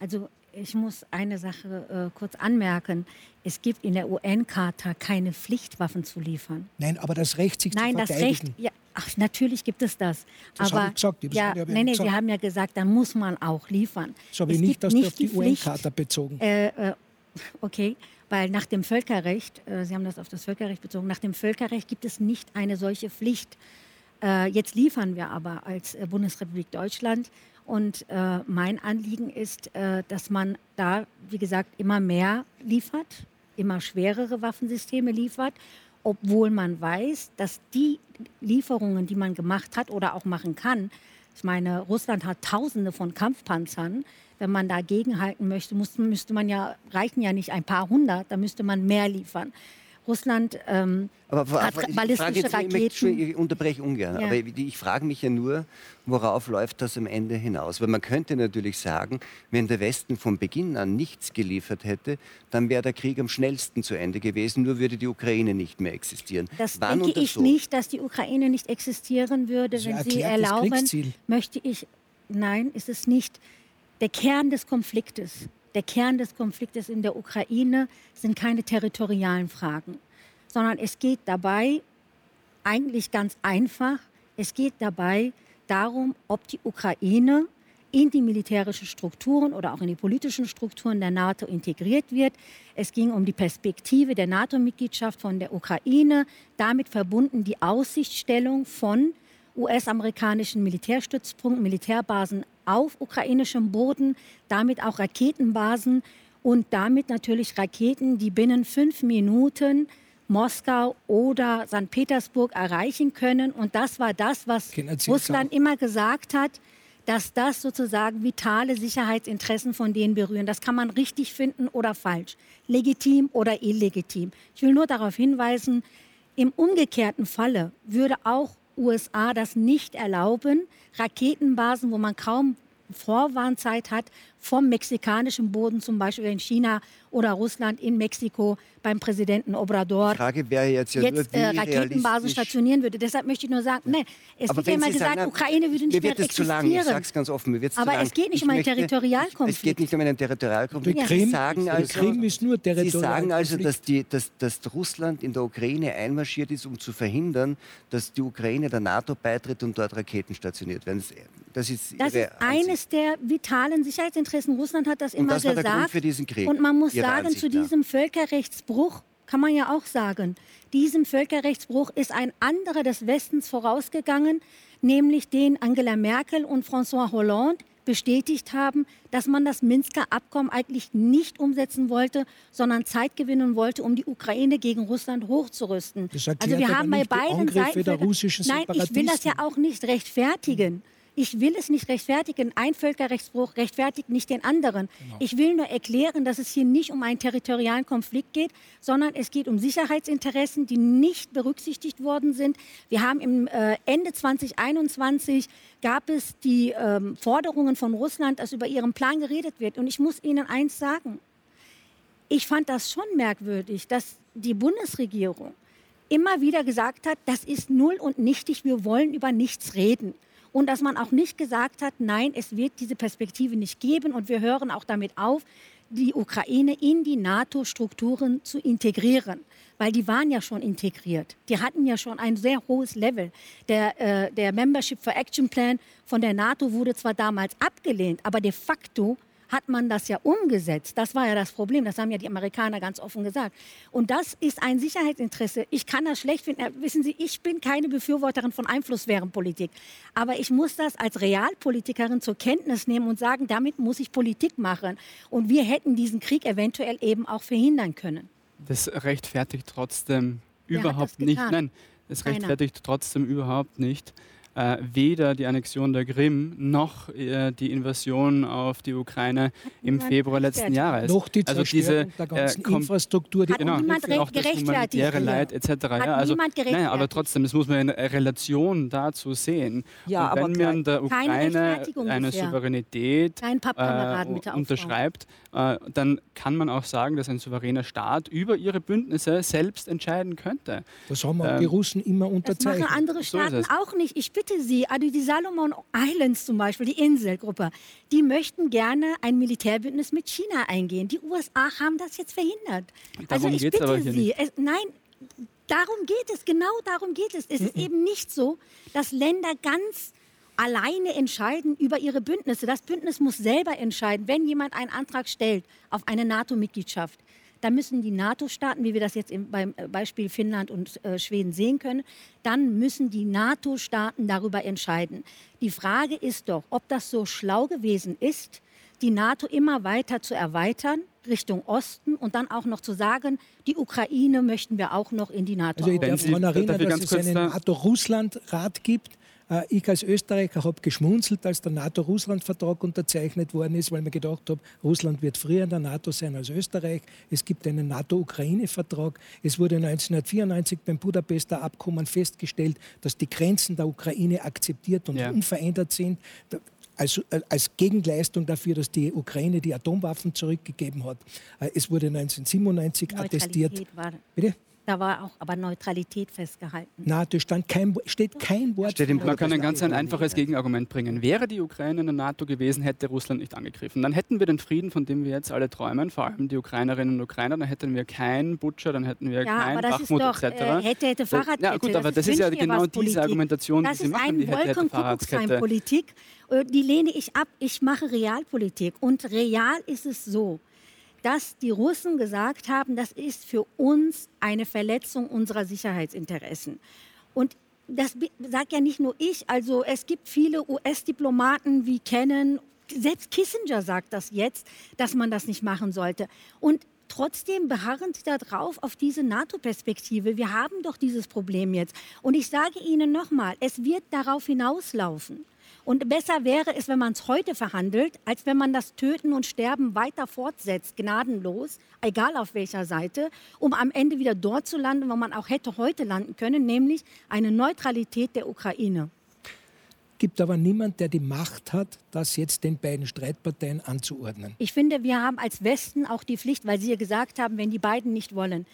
D: Also ich muss eine Sache äh, kurz anmerken. Es gibt in der UN-Charta keine Pflicht, Waffen zu liefern.
B: Nein, aber das Recht, sich Nein, zu verteidigen. Nein, das Recht,
D: ja, ach, natürlich gibt es das.
B: Das
D: aber,
B: habe ich gesagt.
D: Das ja, nein, nein, Sie haben ja gesagt, da muss man auch liefern.
B: So habe ich nicht das nicht auf die, die UN-Charta bezogen.
D: Äh, äh, okay, weil nach dem Völkerrecht, äh, Sie haben das auf das Völkerrecht bezogen, nach dem Völkerrecht gibt es nicht eine solche Pflicht. Äh, jetzt liefern wir aber als äh, Bundesrepublik Deutschland und äh, mein Anliegen ist, äh, dass man da, wie gesagt, immer mehr liefert, immer schwerere Waffensysteme liefert, obwohl man weiß, dass die Lieferungen, die man gemacht hat oder auch machen kann, ich meine, Russland hat Tausende von Kampfpanzern. Wenn man dagegen halten möchte, muss, müsste man ja, reichen ja nicht ein paar hundert, da müsste man mehr liefern. Russland ähm,
A: aber, hat aber ballistische jetzt, Raketen. Ich, ich unterbreche ungern, ja. aber ich, ich frage mich ja nur, worauf läuft das am Ende hinaus? Weil man könnte natürlich sagen, wenn der Westen von Beginn an nichts geliefert hätte, dann wäre der Krieg am schnellsten zu Ende gewesen, nur würde die Ukraine nicht mehr existieren.
D: Das Wann denke ich so? nicht, dass die Ukraine nicht existieren würde, wenn Sie erlauben, möchte ich, nein, ist es nicht. Der Kern des Konfliktes der Kern des Konfliktes in der Ukraine sind keine territorialen Fragen, sondern es geht dabei eigentlich ganz einfach, es geht dabei darum, ob die Ukraine in die militärischen Strukturen oder auch in die politischen Strukturen der NATO integriert wird. Es ging um die Perspektive der NATO-Mitgliedschaft von der Ukraine, damit verbunden die Aussichtstellung von US-amerikanischen Militärstützpunkten, Militärbasen auf ukrainischem Boden, damit auch Raketenbasen und damit natürlich Raketen, die binnen fünf Minuten Moskau oder St. Petersburg erreichen können. Und das war das, was Russland immer gesagt hat, dass das sozusagen vitale Sicherheitsinteressen von denen berühren. Das kann man richtig finden oder falsch, legitim oder illegitim. Ich will nur darauf hinweisen, im umgekehrten Falle würde auch USA das nicht erlauben, Raketenbasen, wo man kaum Vorwarnzeit hat, vom mexikanischen Boden, zum Beispiel in China oder Russland, in Mexiko beim Präsidenten Obrador,
A: Die Frage wäre jetzt, ja
D: jetzt nur, äh, Raketenbasen stationieren würde. Deshalb möchte ich nur sagen, nee, es
A: Aber
D: wird ja immer gesagt, sagen, Ukraine würde nicht
A: mehr existieren. Zu lang. Ich sage es ganz offen, mir
D: Aber es geht nicht ich um einen möchte, Territorialkonflikt.
A: Es geht nicht um einen Territorialkonflikt.
B: Ja. Krim, sagen also, Krim ist nur
A: Sie sagen also, dass, die, dass, dass Russland in der Ukraine einmarschiert ist, um zu verhindern, dass die Ukraine der NATO beitritt und dort Raketen stationiert werden.
D: Das ist, das ist eines der vitalen Sicherheitsinteressen. Russland hat das immer
A: das
D: gesagt.
A: für diesen Krieg,
D: und man muss sagen, Ansicht zu diesem nach. Völkerrechtsbruch kann man ja auch sagen, diesem Völkerrechtsbruch ist ein anderer des Westens vorausgegangen, nämlich den Angela Merkel und François Hollande bestätigt haben, dass man das Minsker Abkommen eigentlich nicht umsetzen wollte, sondern Zeit gewinnen wollte, um die Ukraine gegen Russland hochzurüsten.
B: also wir haben bei beiden Seiten.
D: Der
B: russischen
D: Nein, ich will das ja auch nicht rechtfertigen. Ich will es nicht rechtfertigen. Ein Völkerrechtsbruch rechtfertigt nicht den anderen. Genau. Ich will nur erklären, dass es hier nicht um einen territorialen Konflikt geht, sondern es geht um Sicherheitsinteressen, die nicht berücksichtigt worden sind. Wir haben im äh, Ende 2021 gab es die ähm, Forderungen von Russland, dass über ihren Plan geredet wird. Und ich muss Ihnen eins sagen. Ich fand das schon merkwürdig, dass die Bundesregierung immer wieder gesagt hat, das ist null und nichtig, wir wollen über nichts reden und dass man auch nicht gesagt hat, nein, es wird diese Perspektive nicht geben und wir hören auch damit auf, die Ukraine in die NATO-Strukturen zu integrieren. Weil die waren ja schon integriert. Die hatten ja schon ein sehr hohes Level. Der, äh, der Membership for Action Plan von der NATO wurde zwar damals abgelehnt, aber de facto hat man das ja umgesetzt. Das war ja das Problem. Das haben ja die Amerikaner ganz offen gesagt. Und das ist ein Sicherheitsinteresse. Ich kann das schlecht finden. Äh, wissen Sie, ich bin keine Befürworterin von Einflusssphärenpolitik. Aber ich muss das als Realpolitikerin zur Kenntnis nehmen und sagen, damit muss ich Politik machen. Und wir hätten diesen Krieg eventuell eben auch verhindern können.
F: Das rechtfertigt trotzdem Wer überhaupt nicht. Nein, das rechtfertigt Keiner. trotzdem überhaupt nicht äh, weder die Annexion der Krim noch äh, die Invasion auf die Ukraine im Februar letzten Jahres.
B: Noch die also diese der ganzen äh, Infrastruktur,
D: die genau, auch das
F: humanitäre Leid etc.
D: Hat
F: ja,
D: also, nein,
F: aber trotzdem, das muss man in Relation dazu sehen.
D: Ja,
F: Und wenn man der
D: Ukraine
F: eine
D: bisher.
F: Souveränität äh, unterschreibt, äh, dann kann man auch sagen, dass ein souveräner Staat über ihre Bündnisse selbst entscheiden könnte.
B: Das haben auch ähm, die Russen immer unterzeichnet.
D: Das machen andere Staaten so auch nicht. Ich bitte Sie, also die Salomon Islands zum Beispiel, die Inselgruppe, die möchten gerne ein Militärbündnis mit China eingehen. Die USA haben das jetzt verhindert.
F: Darum also ich bitte Sie,
D: es, nein, darum geht es, genau darum geht es. Es ist eben nicht so, dass Länder ganz alleine entscheiden über ihre Bündnisse. Das Bündnis muss selber entscheiden, wenn jemand einen Antrag stellt auf eine NATO-Mitgliedschaft da müssen die NATO-Staaten, wie wir das jetzt beim äh, Beispiel Finnland und äh, Schweden sehen können, dann müssen die NATO-Staaten darüber entscheiden. Die Frage ist doch, ob das so schlau gewesen ist, die NATO immer weiter zu erweitern Richtung Osten und dann auch noch zu sagen, die Ukraine möchten wir auch noch in die NATO.
B: Also ich darf daran erinnern, dass es einen NATO-Russland-Rat gibt, ich als Österreicher habe geschmunzelt, als der NATO-Russland-Vertrag unterzeichnet worden ist, weil mir gedacht habe, Russland wird früher in der NATO sein als Österreich. Es gibt einen NATO-Ukraine-Vertrag. Es wurde 1994 beim Budapester Abkommen festgestellt, dass die Grenzen der Ukraine akzeptiert und ja. unverändert sind. Als, äh, als, Gegenleistung dafür, dass die Ukraine die Atomwaffen zurückgegeben hat. Äh, es wurde 1997 attestiert.
D: Bitte? Da war auch aber Neutralität festgehalten.
B: Na, da stand kein, steht kein Wort.
F: Steht man kann ein ganz ein einfaches Gegenargument bringen. Wäre die Ukraine in der NATO gewesen, hätte Russland nicht angegriffen. Dann hätten wir den Frieden, von dem wir jetzt alle träumen, vor allem die Ukrainerinnen und Ukrainer, dann hätten wir keinen Butcher, dann hätten wir ja, keinen Bachmut etc. Äh,
D: hätte, hätte Fahrradkette.
F: Ja gut, aber das, das ist ja genau diese Argumentation,
D: das
F: die Sie machen, die hätte, hätte Fahrradkette.
D: Politik, äh, die lehne ich ab. Ich mache Realpolitik. Und real ist es so, dass die Russen gesagt haben, das ist für uns eine Verletzung unserer Sicherheitsinteressen. Und das sagt ja nicht nur ich, also es gibt viele US-Diplomaten wie Kennan, selbst Kissinger sagt das jetzt, dass man das nicht machen sollte. Und trotzdem beharren sie darauf auf diese NATO-Perspektive. Wir haben doch dieses Problem jetzt. Und ich sage Ihnen nochmal, es wird darauf hinauslaufen. Und besser wäre es, wenn man es heute verhandelt, als wenn man das Töten und Sterben weiter fortsetzt, gnadenlos, egal auf welcher Seite, um am Ende wieder dort zu landen, wo man auch hätte heute landen können, nämlich eine Neutralität der Ukraine.
B: Gibt aber niemand, der die Macht hat, das jetzt den beiden Streitparteien anzuordnen.
D: Ich finde, wir haben als Westen auch die Pflicht, weil Sie ja gesagt haben, wenn die beiden nicht wollen,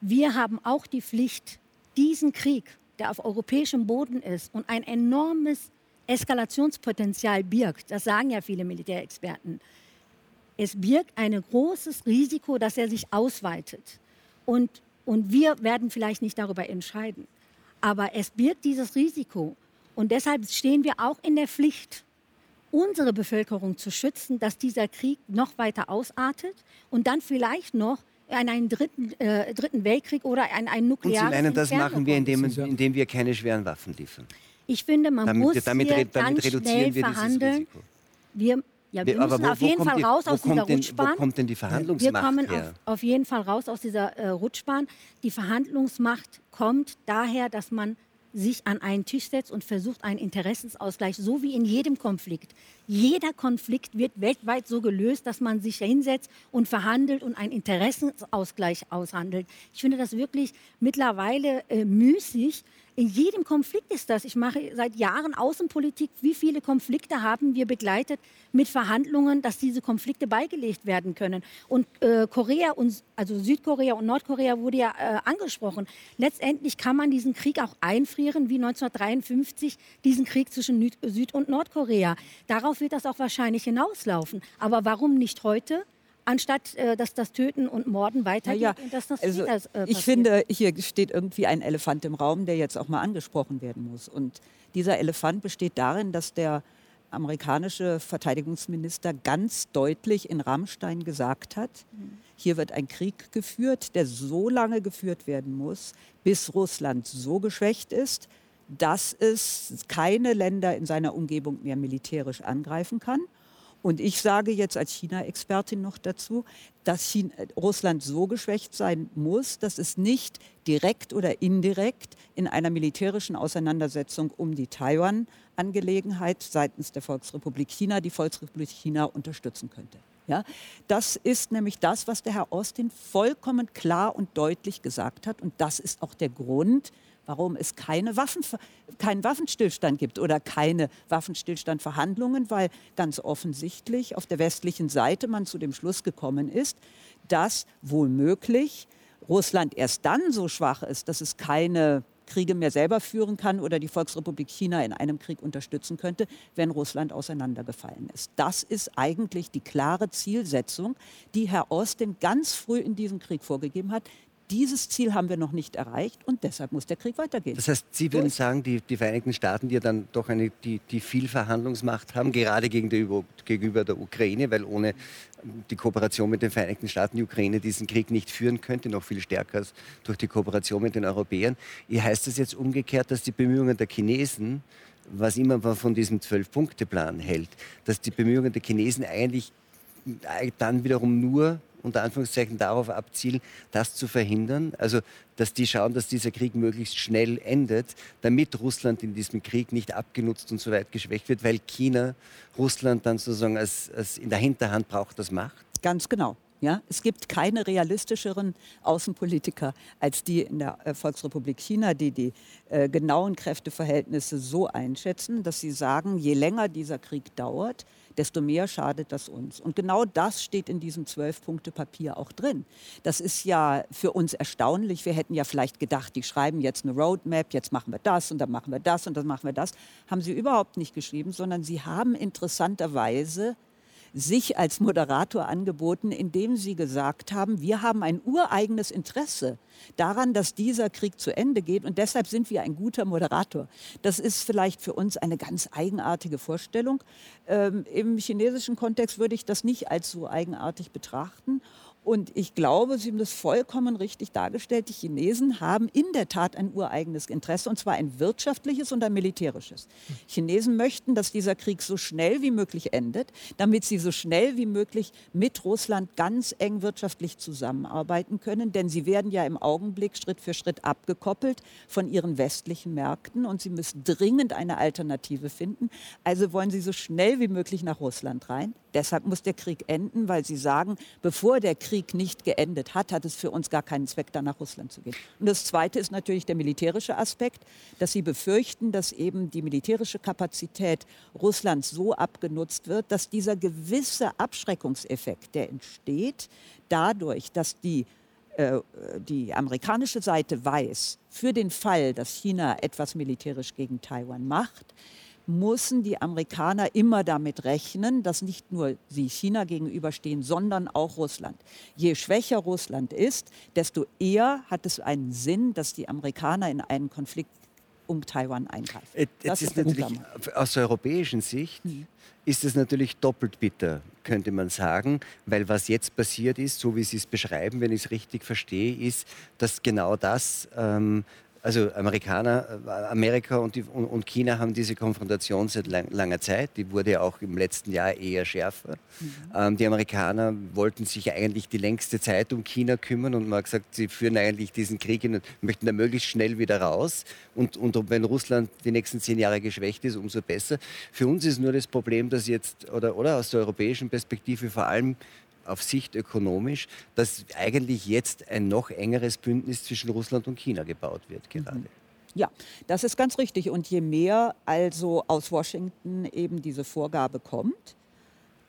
D: wir haben auch die Pflicht, diesen Krieg, der auf europäischem Boden ist und ein enormes Eskalationspotenzial birgt, das sagen ja viele Militärexperten, es birgt ein großes Risiko, dass er sich ausweitet. Und, und wir werden vielleicht nicht darüber entscheiden. Aber es birgt dieses Risiko. Und deshalb stehen wir auch in der Pflicht, unsere Bevölkerung zu schützen, dass dieser Krieg noch weiter ausartet und dann vielleicht noch in einen dritten, äh, dritten Weltkrieg oder in einen nuklearen
A: Und Sie meinen, das machen wir, indem, indem wir keine schweren Waffen liefern?
D: Ich finde, man damit, muss damit, hier damit ganz schnell verhandeln. Wir ja, wir müssen auf jeden Fall raus aus dieser Rutschbahn.
A: Wo kommt denn die Verhandlungsmacht
D: Wir kommen? Auf, jeden Fall raus aus dieser äh, Rutschbahn. Die Verhandlungsmacht kommt daher, dass man sich an einen Tisch setzt und versucht einen Interessensausgleich, so wie in jedem Konflikt. Jeder Konflikt wird weltweit so gelöst, dass man sich hinsetzt und verhandelt und einen Interessensausgleich aushandelt. Ich finde das wirklich mittlerweile äh, müßig, in jedem Konflikt ist das. Ich mache seit Jahren Außenpolitik. Wie viele Konflikte haben wir begleitet mit Verhandlungen, dass diese Konflikte beigelegt werden können? Und äh, Korea und also Südkorea und Nordkorea wurde ja äh, angesprochen. Letztendlich kann man diesen Krieg auch einfrieren, wie 1953 diesen Krieg zwischen Süd- und Nordkorea. Darauf wird das auch wahrscheinlich hinauslaufen. Aber warum nicht heute? Anstatt äh, dass das Töten und Morden weitergeht ja, ja. und dass das
E: also,
D: wieder
E: äh, Ich finde, hier steht irgendwie ein Elefant im Raum, der jetzt auch mal angesprochen werden muss. Und dieser Elefant besteht darin, dass der amerikanische Verteidigungsminister ganz deutlich in Rammstein gesagt hat, mhm. hier wird ein Krieg geführt, der so lange geführt werden muss, bis Russland so geschwächt ist, dass es keine Länder in seiner Umgebung mehr militärisch angreifen kann und ich sage jetzt als China-Expertin noch dazu, dass China, Russland so geschwächt sein muss, dass es nicht direkt oder indirekt in einer militärischen Auseinandersetzung um die Taiwan-Angelegenheit seitens der Volksrepublik China die Volksrepublik China unterstützen könnte. Ja, das ist nämlich das, was der Herr Austin vollkommen klar und deutlich gesagt hat. Und das ist auch der Grund, warum es keine Waffen, keinen Waffenstillstand gibt oder keine Waffenstillstandverhandlungen, weil ganz offensichtlich auf der westlichen Seite man zu dem Schluss gekommen ist, dass womöglich Russland erst dann so schwach ist, dass es keine Kriege mehr selber führen kann oder die Volksrepublik China in einem Krieg unterstützen könnte, wenn Russland auseinandergefallen ist. Das ist eigentlich die klare Zielsetzung, die Herr Austin ganz früh in diesem Krieg vorgegeben hat, dieses Ziel haben wir noch nicht erreicht und deshalb muss der Krieg weitergehen.
A: Das heißt, Sie würden sagen, die, die Vereinigten Staaten, die ja dann doch eine, die, die viel Verhandlungsmacht haben, gerade gegenüber, gegenüber der Ukraine, weil ohne die Kooperation mit den Vereinigten Staaten die Ukraine diesen Krieg nicht führen könnte, noch viel stärker als durch die Kooperation mit den Europäern. Hier heißt das jetzt umgekehrt, dass die Bemühungen der Chinesen, was immer man von diesem Zwölf-Punkte-Plan hält, dass die Bemühungen der Chinesen eigentlich dann wiederum nur unter Anführungszeichen darauf abzielen, das zu verhindern. Also, dass die schauen, dass dieser Krieg möglichst schnell endet, damit Russland in diesem Krieg nicht abgenutzt und so weit geschwächt wird, weil China Russland dann sozusagen als, als in der Hinterhand braucht, das macht.
E: Ganz genau. Ja, es gibt keine realistischeren Außenpolitiker als die in der äh, Volksrepublik China, die die äh, genauen Kräfteverhältnisse so einschätzen, dass sie sagen, je länger dieser Krieg dauert, desto mehr schadet das uns. Und genau das steht in diesem Zwölf-Punkte-Papier auch drin. Das ist ja für uns erstaunlich. Wir hätten ja vielleicht gedacht, die schreiben jetzt eine Roadmap, jetzt machen wir das und dann machen wir das und dann machen wir das. Haben sie überhaupt nicht geschrieben, sondern sie haben interessanterweise sich als Moderator angeboten, indem sie gesagt haben, wir haben ein ureigenes Interesse daran, dass dieser Krieg zu Ende geht und deshalb sind wir ein guter Moderator. Das ist vielleicht für uns eine ganz eigenartige Vorstellung. Ähm, Im chinesischen Kontext würde ich das nicht als so eigenartig betrachten. Und ich glaube, Sie haben das vollkommen richtig dargestellt. Die Chinesen haben in der Tat ein ureigenes Interesse, und zwar ein wirtschaftliches und ein militärisches. Chinesen möchten, dass dieser Krieg so schnell wie möglich endet, damit sie so schnell wie möglich mit Russland ganz eng wirtschaftlich zusammenarbeiten können. Denn sie werden ja im Augenblick Schritt für Schritt abgekoppelt von ihren westlichen Märkten und sie müssen dringend eine Alternative finden. Also wollen sie so schnell wie möglich nach Russland rein. Deshalb muss der Krieg enden, weil sie sagen, bevor der Krieg nicht geendet hat, hat es für uns gar keinen Zweck, da nach Russland zu gehen. Und das Zweite ist natürlich der militärische Aspekt, dass sie befürchten, dass eben die militärische Kapazität Russlands so abgenutzt wird, dass dieser gewisse Abschreckungseffekt, der entsteht, dadurch, dass die äh, die amerikanische Seite weiß, für den Fall, dass China etwas militärisch gegen Taiwan macht, müssen die Amerikaner immer damit rechnen, dass nicht nur sie China gegenüberstehen, sondern auch Russland. Je schwächer Russland ist, desto eher hat es einen Sinn, dass die Amerikaner in einen Konflikt um Taiwan eingreifen.
A: Jetzt ist, ist natürlich aus der europäischen Sicht mhm. ist es natürlich doppelt bitter, könnte man sagen, weil was jetzt passiert ist, so wie Sie es beschreiben, wenn ich es richtig verstehe, ist, dass genau das ähm, also Amerikaner, äh, Amerika und, die, und, China haben diese Konfrontation seit lang, langer Zeit. Die wurde ja auch im letzten Jahr eher schärfer. Mhm. Ähm, die Amerikaner wollten sich eigentlich die längste Zeit um China kümmern und man hat gesagt, sie führen eigentlich diesen Krieg und möchten da möglichst schnell wieder raus. Und, und wenn Russland die nächsten zehn Jahre geschwächt ist, umso besser. Für uns ist nur das Problem, dass jetzt, oder, oder aus der europäischen Perspektive vor allem auf Sicht ökonomisch, dass eigentlich jetzt ein noch engeres Bündnis zwischen Russland und China gebaut wird gerade. Mhm.
E: Ja, das ist ganz richtig. Und je mehr also aus Washington eben diese Vorgabe kommt,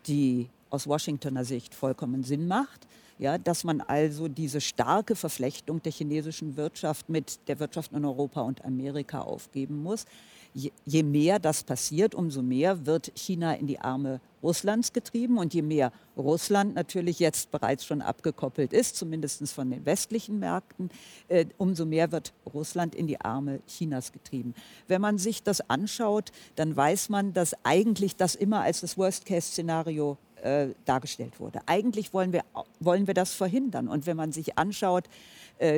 E: die aus Washingtoner Sicht vollkommen Sinn macht, ja, dass man also diese starke Verflechtung der chinesischen Wirtschaft mit der Wirtschaft in Europa und Amerika aufgeben muss, je, je mehr das passiert, umso mehr wird China in die Arme Russlands getrieben. Und je mehr Russland natürlich jetzt bereits schon abgekoppelt ist, zumindest von den westlichen Märkten, äh, umso mehr wird Russland in die Arme Chinas getrieben. Wenn man sich das anschaut, dann weiß man, dass eigentlich das immer als das Worst-Case-Szenario äh, dargestellt wurde. Eigentlich wollen wir, wollen wir das verhindern. Und wenn man sich anschaut,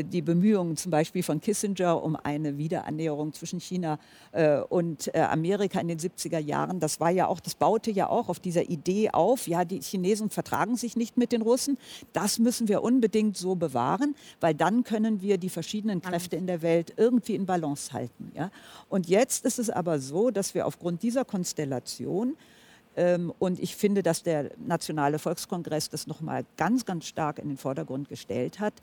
E: die Bemühungen zum Beispiel von Kissinger um eine Wiederannäherung zwischen China äh, und äh, Amerika in den 70er Jahren, das war ja auch, das baute ja auch auf dieser Idee auf, ja, die Chinesen vertragen sich nicht mit den Russen. Das müssen wir unbedingt so bewahren, weil dann können wir die verschiedenen Kräfte in der Welt irgendwie in Balance halten. Ja? Und jetzt ist es aber so, dass wir aufgrund dieser Konstellation ähm, und ich finde, dass der Nationale Volkskongress das nochmal ganz, ganz stark in den Vordergrund gestellt hat.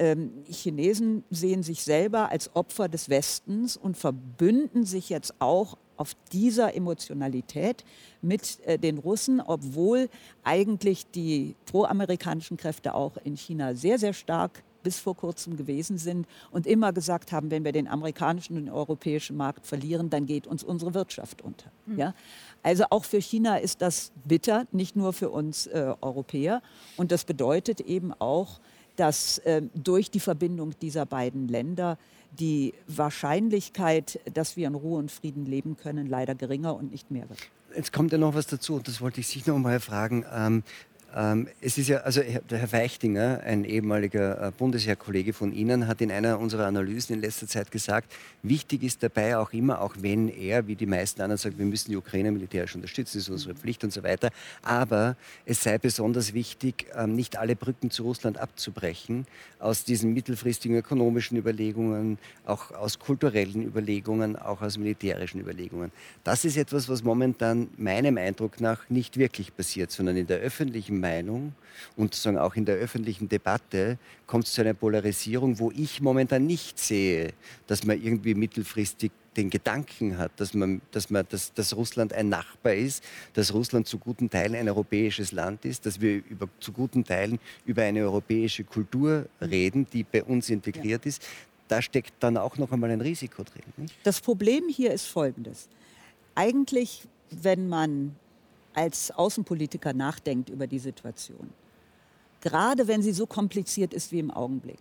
E: Ähm, Chinesen sehen sich selber als Opfer des Westens und verbünden sich jetzt auch auf dieser Emotionalität mit äh, den Russen, obwohl eigentlich die proamerikanischen Kräfte auch in China sehr, sehr stark bis vor kurzem gewesen sind und immer gesagt haben, wenn wir den amerikanischen und den europäischen Markt verlieren, dann geht uns unsere Wirtschaft unter. Mhm. Ja? Also auch für China ist das bitter, nicht nur für uns äh, Europäer. Und das bedeutet eben auch, dass äh, durch die Verbindung dieser beiden Länder die Wahrscheinlichkeit, dass wir in Ruhe und Frieden leben können, leider geringer und nicht mehr wird.
A: Jetzt kommt ja noch was dazu und das wollte ich Sie noch mal fragen. Ähm, es ist ja, also der Herr Weichtinger, ein ehemaliger äh, Bundesheerkollege von Ihnen, hat in einer unserer Analysen in letzter Zeit gesagt, wichtig ist dabei auch immer, auch wenn er, wie die meisten anderen, sagt, wir müssen die Ukraine militärisch unterstützen, das ist unsere Pflicht und so weiter, aber es sei besonders wichtig, ähm, nicht alle Brücken zu Russland abzubrechen, aus diesen mittelfristigen ökonomischen Überlegungen, auch aus kulturellen Überlegungen, auch aus militärischen Überlegungen. Das ist etwas, was momentan meinem Eindruck nach nicht wirklich passiert, sondern in der öffentlichen Meinung und sagen auch in der öffentlichen Debatte kommt es zu einer Polarisierung, wo ich momentan nicht sehe, dass man irgendwie mittelfristig den Gedanken hat, dass, man, dass, man, dass, dass Russland ein Nachbar ist, dass Russland zu guten Teilen ein europäisches Land ist, dass wir über, zu guten Teilen über eine europäische Kultur reden, die bei uns integriert ja. ist. Da steckt dann auch noch einmal ein Risiko drin. Nicht?
E: Das Problem hier ist folgendes. Eigentlich, wenn man als Außenpolitiker nachdenkt über die Situation, gerade wenn sie so kompliziert ist wie im Augenblick,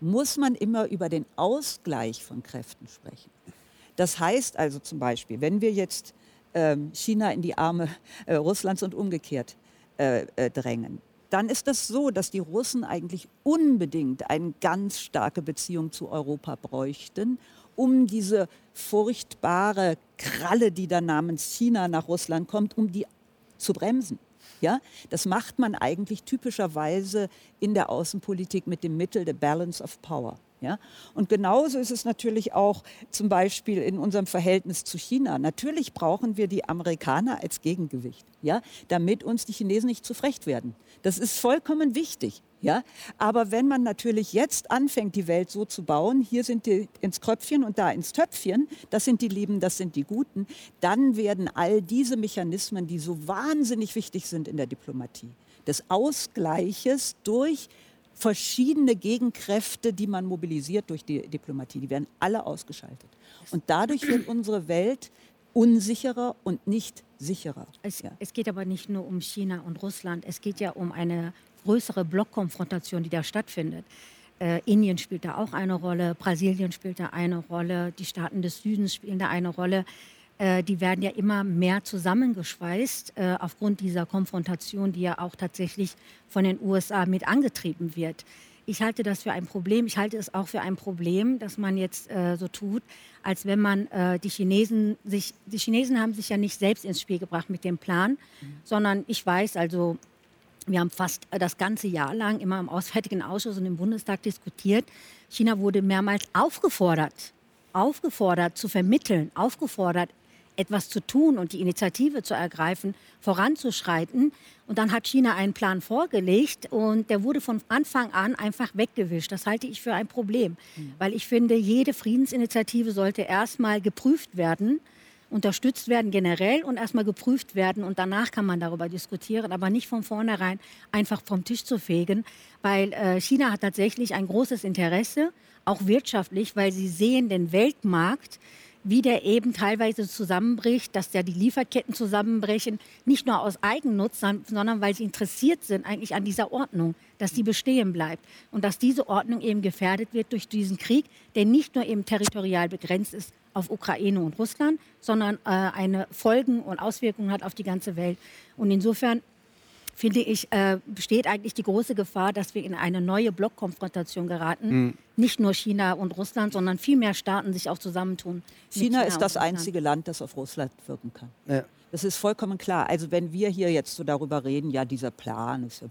E: muss man immer über den Ausgleich von Kräften sprechen. Das heißt also zum Beispiel, wenn wir jetzt ähm, China in die Arme äh, Russlands und umgekehrt äh, äh, drängen, dann ist das so, dass die Russen eigentlich unbedingt eine ganz starke Beziehung zu Europa bräuchten, um diese furchtbare Kralle, die da namens China nach Russland kommt, um die zu bremsen. Ja, das macht man eigentlich typischerweise in der Außenpolitik mit dem Mittel der Balance of Power. Ja? Und genauso ist es natürlich auch zum Beispiel in unserem Verhältnis zu China. Natürlich brauchen wir die Amerikaner als Gegengewicht, ja? damit uns die Chinesen nicht zu frech werden. Das ist vollkommen wichtig. Ja? Aber wenn man natürlich jetzt anfängt, die Welt so zu bauen, hier sind die ins Kröpfchen und da ins Töpfchen, das sind die Lieben, das sind die Guten, dann werden all diese Mechanismen, die so wahnsinnig wichtig sind in der Diplomatie, des Ausgleiches durch verschiedene Gegenkräfte, die man mobilisiert durch die Diplomatie, die werden alle ausgeschaltet. Und dadurch wird unsere Welt unsicherer und nicht sicherer.
D: Es, ja. es, geht aber nicht nur um China und Russland, es geht ja um eine größere Blockkonfrontation, die da stattfindet. Äh, Indien spielt da auch eine Rolle, Brasilien spielt da eine Rolle, die Staaten des Südens spielen da eine Rolle. Äh, die werden ja immer mehr zusammengeschweißt äh, aufgrund dieser Konfrontation, die ja auch tatsächlich von den USA mit angetrieben wird. ich halte das für ein Problem. Ich halte es auch für ein Problem, dass man jetzt äh, so tut, als wenn man äh, die Chinesen sich, die Chinesen haben sich ja nicht selbst ins Spiel gebracht mit dem Plan, mhm. sondern ich weiß, also wir haben fast das ganze Jahr lang immer im Auswärtigen Ausschuss und im Bundestag diskutiert. China wurde mehrmals aufgefordert, aufgefordert zu vermitteln, aufgefordert, etwas zu tun und die Initiative zu ergreifen, voranzuschreiten. Und dann hat China einen Plan vorgelegt und der wurde von Anfang an einfach weggewischt. Das halte ich für ein Problem, mhm. weil ich finde, jede Friedensinitiative sollte erstmal geprüft werden unterstützt werden generell und erstmal geprüft werden und danach kann man darüber diskutieren, aber nicht von vornherein einfach vom Tisch zu fegen, weil äh, China hat tatsächlich ein großes Interesse, auch wirtschaftlich, weil sie sehen den Weltmarkt wie der eben teilweise zusammenbricht, dass ja die Lieferketten zusammenbrechen, nicht nur aus Eigennutz, sondern weil sie interessiert sind eigentlich an dieser Ordnung, dass sie bestehen bleibt und dass diese Ordnung eben gefährdet wird durch diesen Krieg, der nicht nur eben territorial begrenzt ist auf Ukraine und Russland, sondern äh, eine Folgen und Auswirkungen hat auf die ganze Welt. Und insofern finde ich, äh, besteht eigentlich die große Gefahr, dass wir in eine neue Blockkonfrontation geraten. Mhm. Nicht nur China und Russland, sondern viel mehr Staaten sich auch zusammentun.
E: China, China ist das einzige Land, das auf Russland wirken kann. Ja. Das ist vollkommen klar. Also wenn wir hier jetzt so darüber reden, ja, dieser Plan ist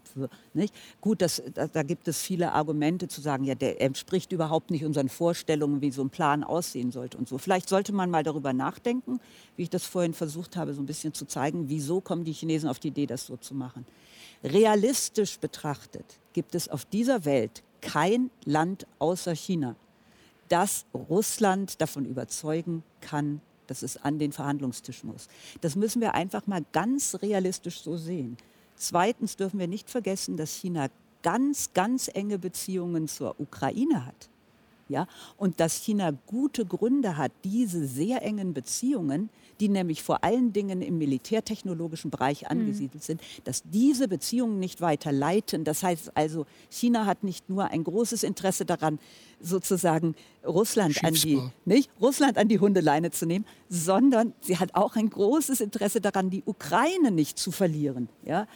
E: nicht gut, das, da, da, gibt es viele Argumente zu sagen, ja, der entspricht überhaupt nicht unseren Vorstellungen, wie so ein Plan aussehen sollte und so. Vielleicht sollte man mal darüber nachdenken, wie ich das vorhin versucht habe, so ein bisschen zu zeigen, wieso kommen die Chinesen auf die Idee, das so zu machen. Realistisch betrachtet gibt es auf dieser Welt kein Land außer China, das Russland davon überzeugen kann, dass es an den Verhandlungstisch muss. Das müssen wir einfach mal ganz realistisch so sehen. Zweitens dürfen wir nicht vergessen, dass China ganz, ganz enge Beziehungen zur Ukraine hat. Ja? Und dass China gute Gründe hat, diese sehr engen Beziehungen die nämlich vor allen Dingen im militärtechnologischen Bereich mhm. angesiedelt sind, dass diese Beziehungen nicht weiter leiten. Das heißt also, China hat nicht nur ein großes Interesse daran, sozusagen Russland an, die, nicht, Russland an die Hundeleine zu nehmen, sondern sie hat auch ein großes Interesse daran, die Ukraine nicht zu verlieren. Ja?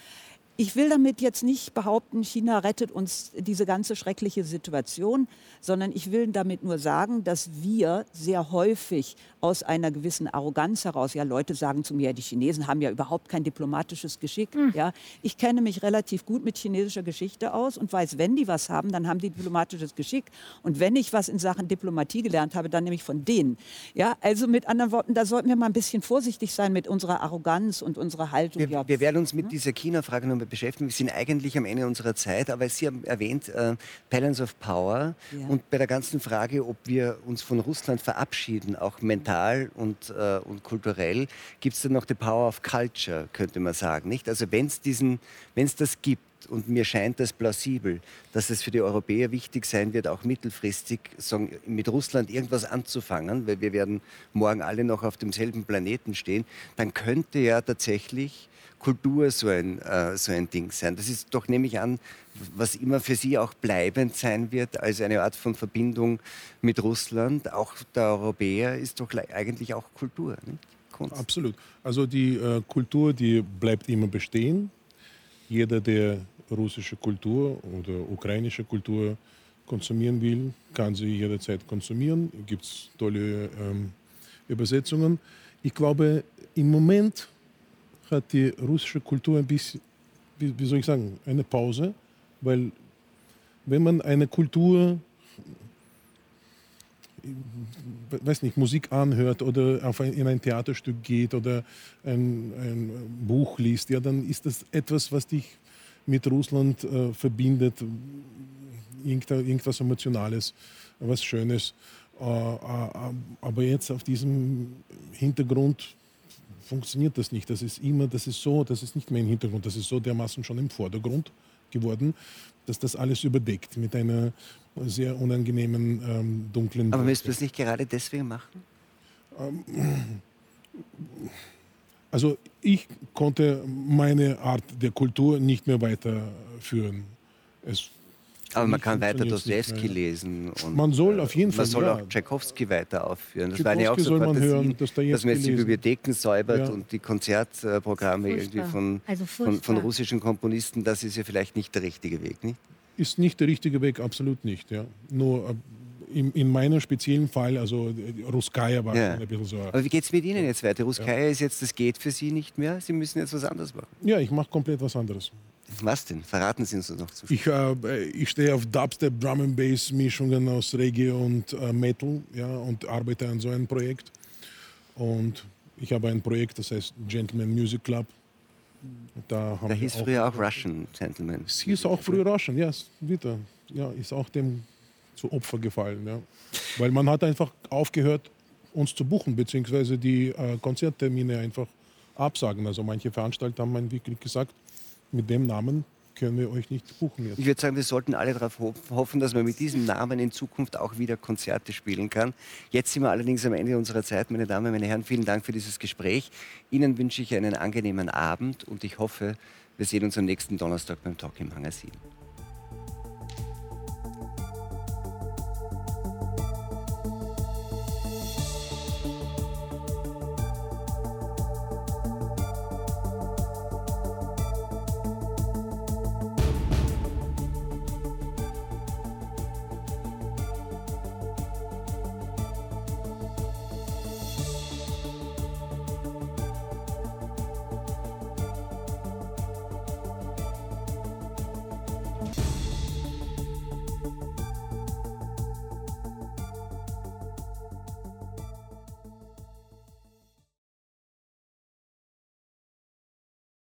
E: Ich will damit jetzt nicht behaupten, China rettet uns diese ganze schreckliche Situation, sondern ich will damit nur sagen, dass wir sehr häufig aus einer gewissen Arroganz heraus, ja, Leute sagen zu mir, die Chinesen haben ja überhaupt kein diplomatisches Geschick. Mhm. Ja, ich kenne mich relativ gut mit chinesischer Geschichte aus und weiß, wenn die was haben, dann haben die diplomatisches Geschick. Und wenn ich was in Sachen Diplomatie gelernt habe, dann nämlich von denen. Ja, also mit anderen Worten, da sollten wir mal ein bisschen vorsichtig sein mit unserer Arroganz und unserer Haltung.
A: Wir, ja. wir werden uns mit hm? dieser China-Frage noch beschäftigen. Wir sind eigentlich am Ende unserer Zeit, aber Sie haben erwähnt, äh, Balance of Power. Ja. Und bei der ganzen Frage, ob wir uns von Russland verabschieden, auch mental und, äh, und kulturell, gibt es dann noch die Power of Culture, könnte man sagen. Nicht? Also wenn es das gibt, und mir scheint das plausibel, dass es für die Europäer wichtig sein wird, auch mittelfristig sagen, mit Russland irgendwas anzufangen, weil wir werden morgen alle noch auf demselben Planeten stehen, dann könnte ja tatsächlich Kultur so ein, äh, so ein Ding sein. Das ist doch, nehme ich an, was immer für Sie auch bleibend sein wird, als eine Art von Verbindung mit Russland. Auch der Europäer ist doch eigentlich auch Kultur.
G: Nicht? Absolut. Also die äh, Kultur, die bleibt immer bestehen. Jeder, der russische Kultur oder ukrainische Kultur konsumieren will, kann sie jederzeit konsumieren. Es gibt tolle ähm, Übersetzungen. Ich glaube, im Moment hat die russische Kultur ein bisschen, wie, wie soll ich sagen, eine Pause, weil wenn man eine Kultur weiß nicht, Musik anhört oder auf ein, in ein Theaterstück geht oder ein, ein, Buch liest, ja, dann ist das etwas, was dich mit Russland äh, verbindet, irgendwas Emotionales, was Schönes. Äh, äh, aber jetzt auf diesem Hintergrund funktioniert das nicht. Das ist immer, das ist so, das ist nicht mehr im Hintergrund, das ist so dermaßen schon im Vordergrund geworden, dass das alles überdeckt mit einer sehr unangenehmen, ähm, dunklen.
A: Aber müsst ihr das nicht gerade deswegen machen? Ähm,
G: also ich konnte meine Art der Kultur nicht mehr weiterführen. Es
A: aber man kann weiter Dostoevsky lesen.
G: Und, man soll auf jeden Fall.
A: Man soll
G: ja.
A: auch Tchaikovsky weiter aufführen. Das waren ja auch so Fantasien, hören, dass man jetzt die Bibliotheken säubert ja. und die Konzertprogramme irgendwie von, also von, von, russischen Komponisten. Das ist ja vielleicht nicht der richtige Weg, nicht?
G: ist nicht der richtige Weg, absolut nicht. Ja. Nur äh, in, in meinem speziellen Fall, also äh, Ruskaya war
A: Ja.
G: ein bisschen so.
A: Aber wie geht es mit Ihnen jetzt weiter? Ruskaya ist jetzt, das geht für Sie nicht mehr. Sie müssen jetzt was anderes machen.
G: Ja, ich mache komplett was anderes.
A: Was denn? Verraten Sie uns noch zu
G: Ich, äh, ich stehe auf Dubstep, Drum and Bass Mischungen aus Reggae und äh, Metal ja, und arbeite an so einem Projekt. Und ich habe ein Projekt, das heißt Gentleman Music Club. Da haben
A: Da hieß früher auch Russian Gentleman.
G: Es hieß auch früher Russian, ja, ist wieder. Ja, ist auch dem zu Opfer gefallen. Ja. Weil man hat einfach aufgehört, uns zu buchen, beziehungsweise die äh, Konzerttermine einfach absagen. Also manche Veranstalter haben wirklich gesagt, mit dem Namen können wir euch nicht buchen jetzt.
A: Ich würde sagen, wir sollten alle darauf ho hoffen, dass man mit diesem Namen in Zukunft auch wieder Konzerte spielen kann. Jetzt sind wir allerdings am Ende unserer Zeit, meine Damen, meine Herren. Vielen Dank für dieses Gespräch. Ihnen wünsche ich einen angenehmen Abend und ich hoffe, wir sehen uns am nächsten Donnerstag beim Talk im Hangar 7.